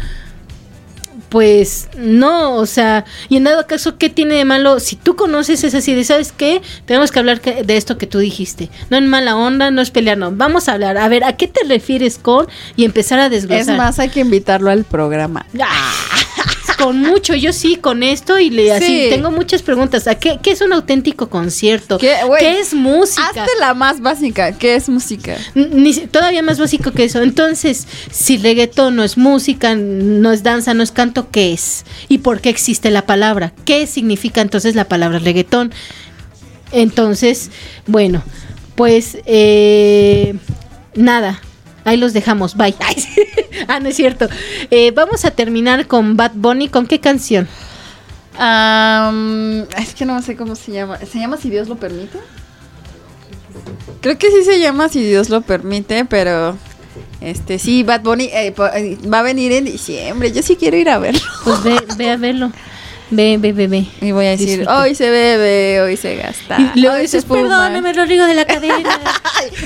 Pues no, o sea, y en dado caso, ¿qué tiene de malo? Si tú conoces es así de, ¿sabes qué? Tenemos que hablar de esto que tú dijiste. No en mala onda, no es pelear, no. Vamos a hablar. A ver, ¿a qué te refieres con? Y empezar a Es desglosar. más, hay que invitarlo al programa. Ah, con mucho, yo sí, con esto y le así Sí. tengo muchas preguntas. ¿A qué, qué es un auténtico concierto? ¿Qué, es música? Hazte la más básica, ¿qué es música? Ni todavía más básico que eso. Entonces, si reggaetón no es música, no es danza, no es canto, ¿qué es? ¿Y por qué existe la palabra? ¿Qué significa entonces la palabra reggaetón? Entonces, bueno, pues eh, nada. Ahí los dejamos, bye. Ay, sí. ah, no es cierto. Eh, vamos a terminar con Bad Bunny. ¿Con qué canción? Am, es que no sé cómo se llama. ¿Se llama Si Dios lo permite? Creo que sí se llama Si Dios lo permite, pero este sí, Bad Bunny eh, eh, va a venir en diciembre. Yo sí quiero ir a verlo. Pues ve, ve a verlo. Ve, ve, ve, ve. Y voy a decir, Disfruta. hoy se bebe, hoy se gasta. Y luego hoy dices, se fuma". perdóname, Rodrigo de la cadena.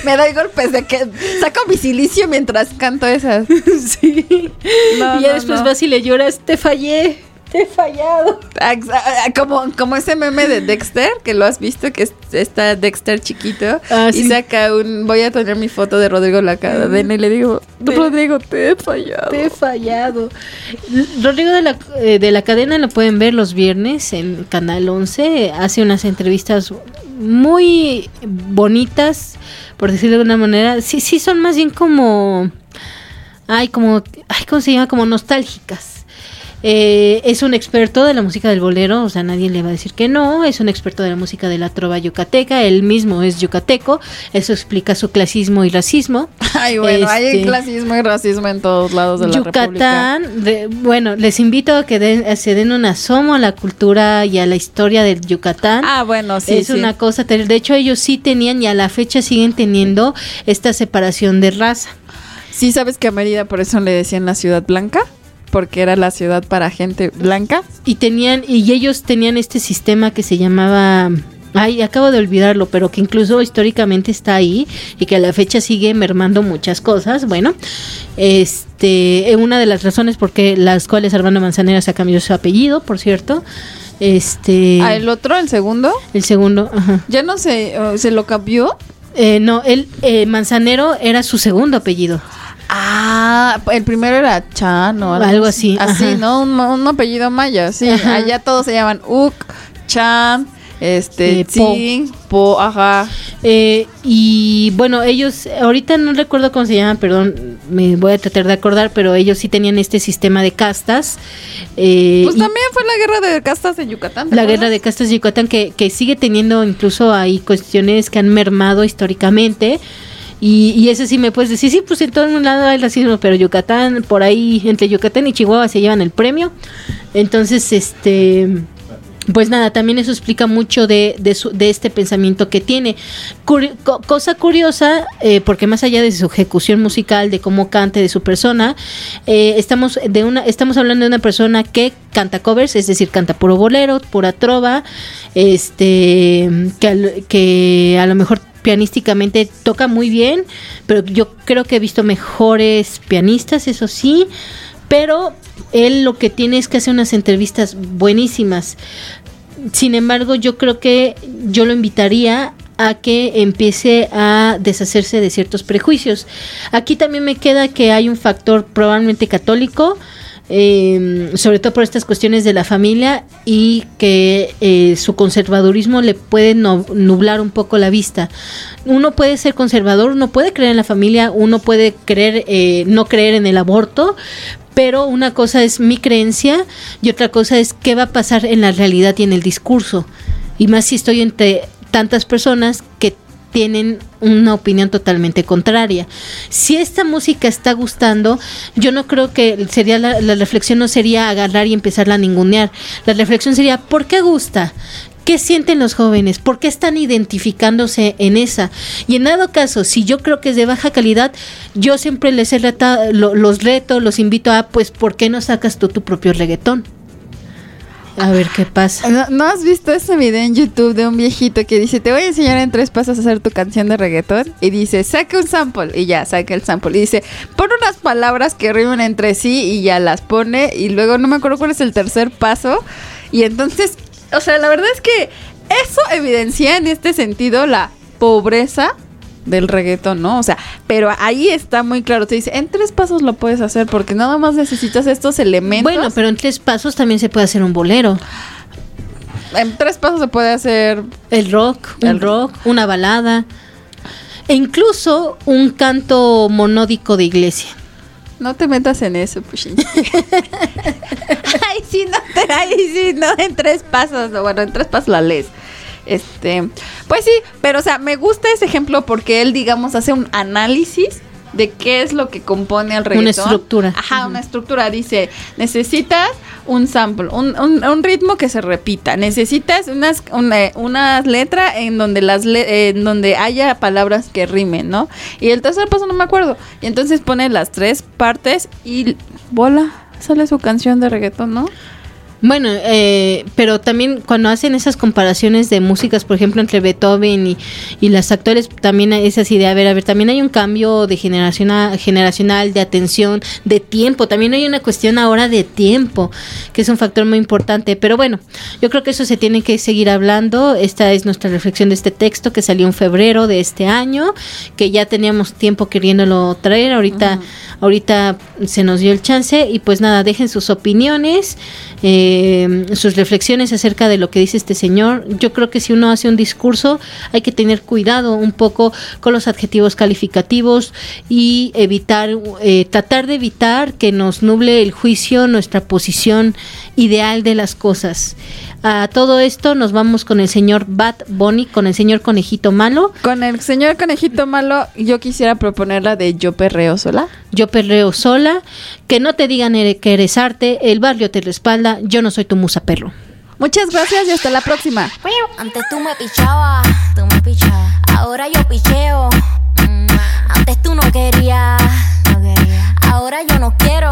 Me doy golpes de que saco mi silicio mientras canto esas. sí. No, y ya no, después no. vas y le lloras, te fallé, te he fallado. Ah, Como, como ese meme de Dexter, que lo has visto, que es- está Dexter chiquito. Ah, y sí. saca un. Voy a tener mi foto de Rodrigo la cadena y le digo, Te- Rodrigo, te he fallado. Te he fallado. Rodrigo de la, eh, de la cadena lo pueden ver los viernes en Canal 11. Hace unas entrevistas muy bonitas, por decirlo de alguna manera. Sí, sí, son más bien como. Ay, como. Ay, ¿cómo se llama? Como nostálgicas. Eh, es un experto de la música del bolero, o sea, nadie le va a decir que no. Es un experto de la música de la trova yucateca. Él mismo es yucateco. Eso explica su clasismo y racismo. Ay, bueno, hay Este- clasismo y racismo en todos lados de la República. Yucatán, de- bueno, les invito a que den- se den un asomo a la cultura y a la historia del Yucatán. Ah, bueno, sí. es sí. una cosa. De hecho, ellos sí tenían y a la fecha siguen teniendo esta separación de raza. Sí, sabes que a Mérida por eso le decían la ciudad blanca, porque era la ciudad para gente blanca. Y tenían, y ellos tenían este sistema que se llamaba. Ay, acabo de olvidarlo, pero que incluso históricamente está ahí y que a la fecha sigue mermando muchas cosas. Bueno, este, eh, una de las razones por qué las cuales Armando Manzanera se ha cambiado su apellido, por cierto. Este, Ah, el otro, el segundo, el segundo, ajá. ya no sé, se lo cambió. Eh, no, él, eh, Manzanero era su segundo apellido. Ah, el primero era Chan o Algo así, Así, ajá. ¿no? Un, un apellido maya, sí. Ajá. Allá todos se llaman Uk, Chan, este, Eh, Po. Tsing, Po, ajá. Eh, y bueno, ellos, ahorita no recuerdo cómo se llaman, perdón, me voy a tratar de acordar, pero ellos sí tenían este sistema de castas. eh, Pues también fue la guerra de castas en Yucatán. ¿te la acuerdas? guerra de castas de Yucatán, que, que sigue teniendo incluso ahí cuestiones que han mermado históricamente. Y, y eso sí me puedes decir, sí, pues en todo un lado hay racismo, pero Yucatán, por ahí, entre Yucatán y Chihuahua se llevan el premio. Entonces, este, pues nada, también eso explica mucho de, de, su- de este pensamiento que tiene. Cosa curiosa, eh, porque más allá de su ejecución musical, de cómo cante, de su persona, eh, estamos, de una, estamos hablando de una persona que canta covers, es decir, canta puro bolero, pura trova, este, que, que a lo mejor pianísticamente toca muy bien, pero yo creo que he visto mejores pianistas, eso sí, pero él lo que tiene es que hacer unas entrevistas buenísimas. Sin embargo, yo creo que yo lo invitaría a que empiece a deshacerse de ciertos prejuicios. Aquí también me queda que hay un factor probablemente católico, eh, sobre todo por estas cuestiones de la familia y que eh, su conservadurismo le puede nublar un poco la vista. Uno puede ser conservador, uno puede creer en la familia, uno puede creer, eh, no creer en el aborto, pero una cosa es mi creencia y otra cosa es qué va a pasar en la realidad y en el discurso. Y más si estoy entre tantas personas que tienen una opinión totalmente contraria. Si esta música está gustando, yo no creo que sería la, la reflexión no sería agarrar y empezarla a ningunear. La reflexión sería ¿por qué gusta? ¿Qué sienten los jóvenes? ¿Por qué están identificándose en esa? Y en dado caso, si yo creo que es de baja calidad, yo siempre les he retado, lo- los reto, los invito a, pues, ¿por qué no sacas tú tu propio reggaetón? A ver qué pasa. ¿No, has visto ese video en YouTube de un viejito que dice, te voy a enseñar en tres pasos a hacer tu canción de reggaetón? Y dice, saca un sample. Y ya, saca el sample. Y dice, pon unas palabras que rimen entre sí y ya las pone. Y luego no me acuerdo cuál es el tercer paso. Y entonces, o sea, la verdad es que eso evidencia en este sentido la pobreza del reggaetón, ¿no? O sea, pero ahí está muy claro. Te dice, en tres pasos lo puedes hacer porque nada más necesitas estos elementos. Bueno, pero en tres pasos también se puede hacer un bolero. en tres pasos se puede hacer El rock, El un rock, una balada. E incluso un canto monódico de iglesia. No te metas en eso, Pushin. ay, sí, no, te, ay, sí, no, en tres pasos. no, Bueno, en tres pasos la lees. Este, pues sí, pero o sea, me gusta ese ejemplo porque él, digamos, hace un análisis de qué es lo que compone al reggaetón. estructura. Ajá, una estructura. Dice, necesitas un sample, un, un- un ritmo que se repita. Necesitas unas, una, una letra en donde las le- en donde haya palabras que rimen, ¿no? Y el tercer paso no me acuerdo. Y entonces pone las tres partes y bola, sale su canción de reggaetón, ¿no? Bueno, eh, pero también cuando hacen esas comparaciones de músicas, por ejemplo, entre Beethoven y, y las actuales, también es así de, a ver, a ver, también hay un cambio de generación generacional, de atención, de tiempo, también hay una cuestión ahora de tiempo, que es un factor muy importante, pero bueno, yo creo que eso se tiene que seguir hablando, esta es nuestra reflexión de este texto que salió en febrero de este año, que ya teníamos tiempo queriéndolo traer, ahorita, ahorita se nos dio el chance y pues nada, dejen sus opiniones, eh, sus reflexiones acerca de lo que dice este señor. Yo creo que si uno hace un discurso hay que tener cuidado un poco con los adjetivos calificativos y evitar, eh, tratar de evitar que nos nuble el juicio, nuestra posición ideal de las cosas. A todo esto nos vamos con el señor Bat Bunny, con el señor Conejito Malo. Con el señor conejito malo, yo quisiera proponer la de Yo perreo sola. Yo perreo sola, que no te digan que eres arte, el barrio te respalda, yo no soy tu musa perro. Muchas gracias y hasta la próxima. Antes tú me pichabas, tú me pichabas. Ahora yo picheo. Mm, Antes tú no querías, no quería. Ahora yo no quiero.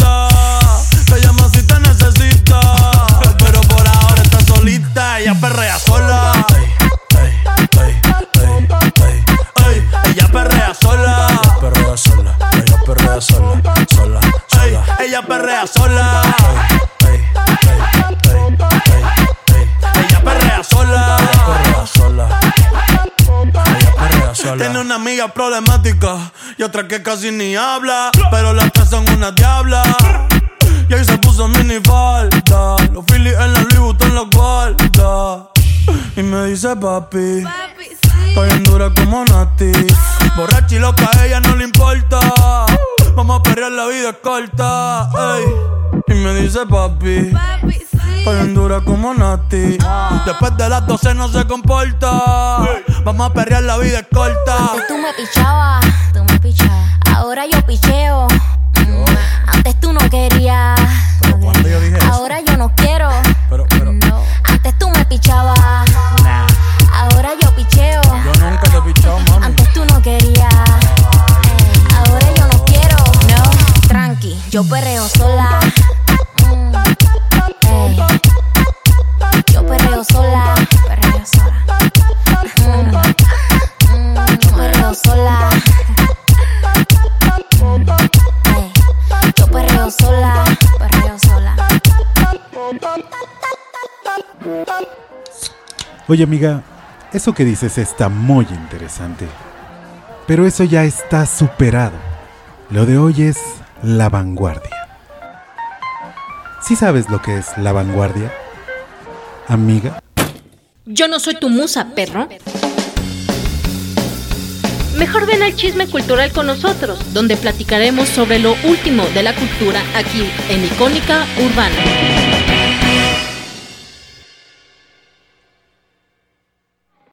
bella sola. Ey, ey, ey, ey, ey. Ella perrea sola. Ella perrea sola. Ella perrea sola. Sola, sola. Ella perrea sola. Ey. Ella perrea sola. Ella perrea sola. Ella perrea sola. Tiene una amiga problemática y otra que casi ni habla. Pero las tres son una diabla. Y ahí se puso mini falta. Los Phillies en la Louis Vuitton los guarda. Y me dice papi. Estoy en dura como Nati. Borracha y loca, a ella no le importa. Vamos a perrear, la vida es corta. ey. Y me dice papi. Estoy en dura como Nati. Después de las 12 no se comporta. Vamos a perrear, la vida es corta. Antes tú me pichabas, tú me pichabas. Ahora yo picheo. Antes tú no querías. Pero cuando yo dije eso. Ahora yo no quiero. Pero, pero, No. Antes tú me pichabas. nah. Ahora yo picheo. Yo nunca te he pichado, mami. Antes tú no querías. Ahora yo no quiero. No. Tranqui, yo perreo sola. Oye amiga, eso que dices está muy interesante. Pero eso ya está superado. Lo de hoy es la vanguardia. ¿Sí sabes lo que es la vanguardia? Amiga. Yo no soy tu musa, perro. Mejor ven al chisme cultural con nosotros, donde platicaremos sobre lo último de la cultura aquí en Icónica Urbana.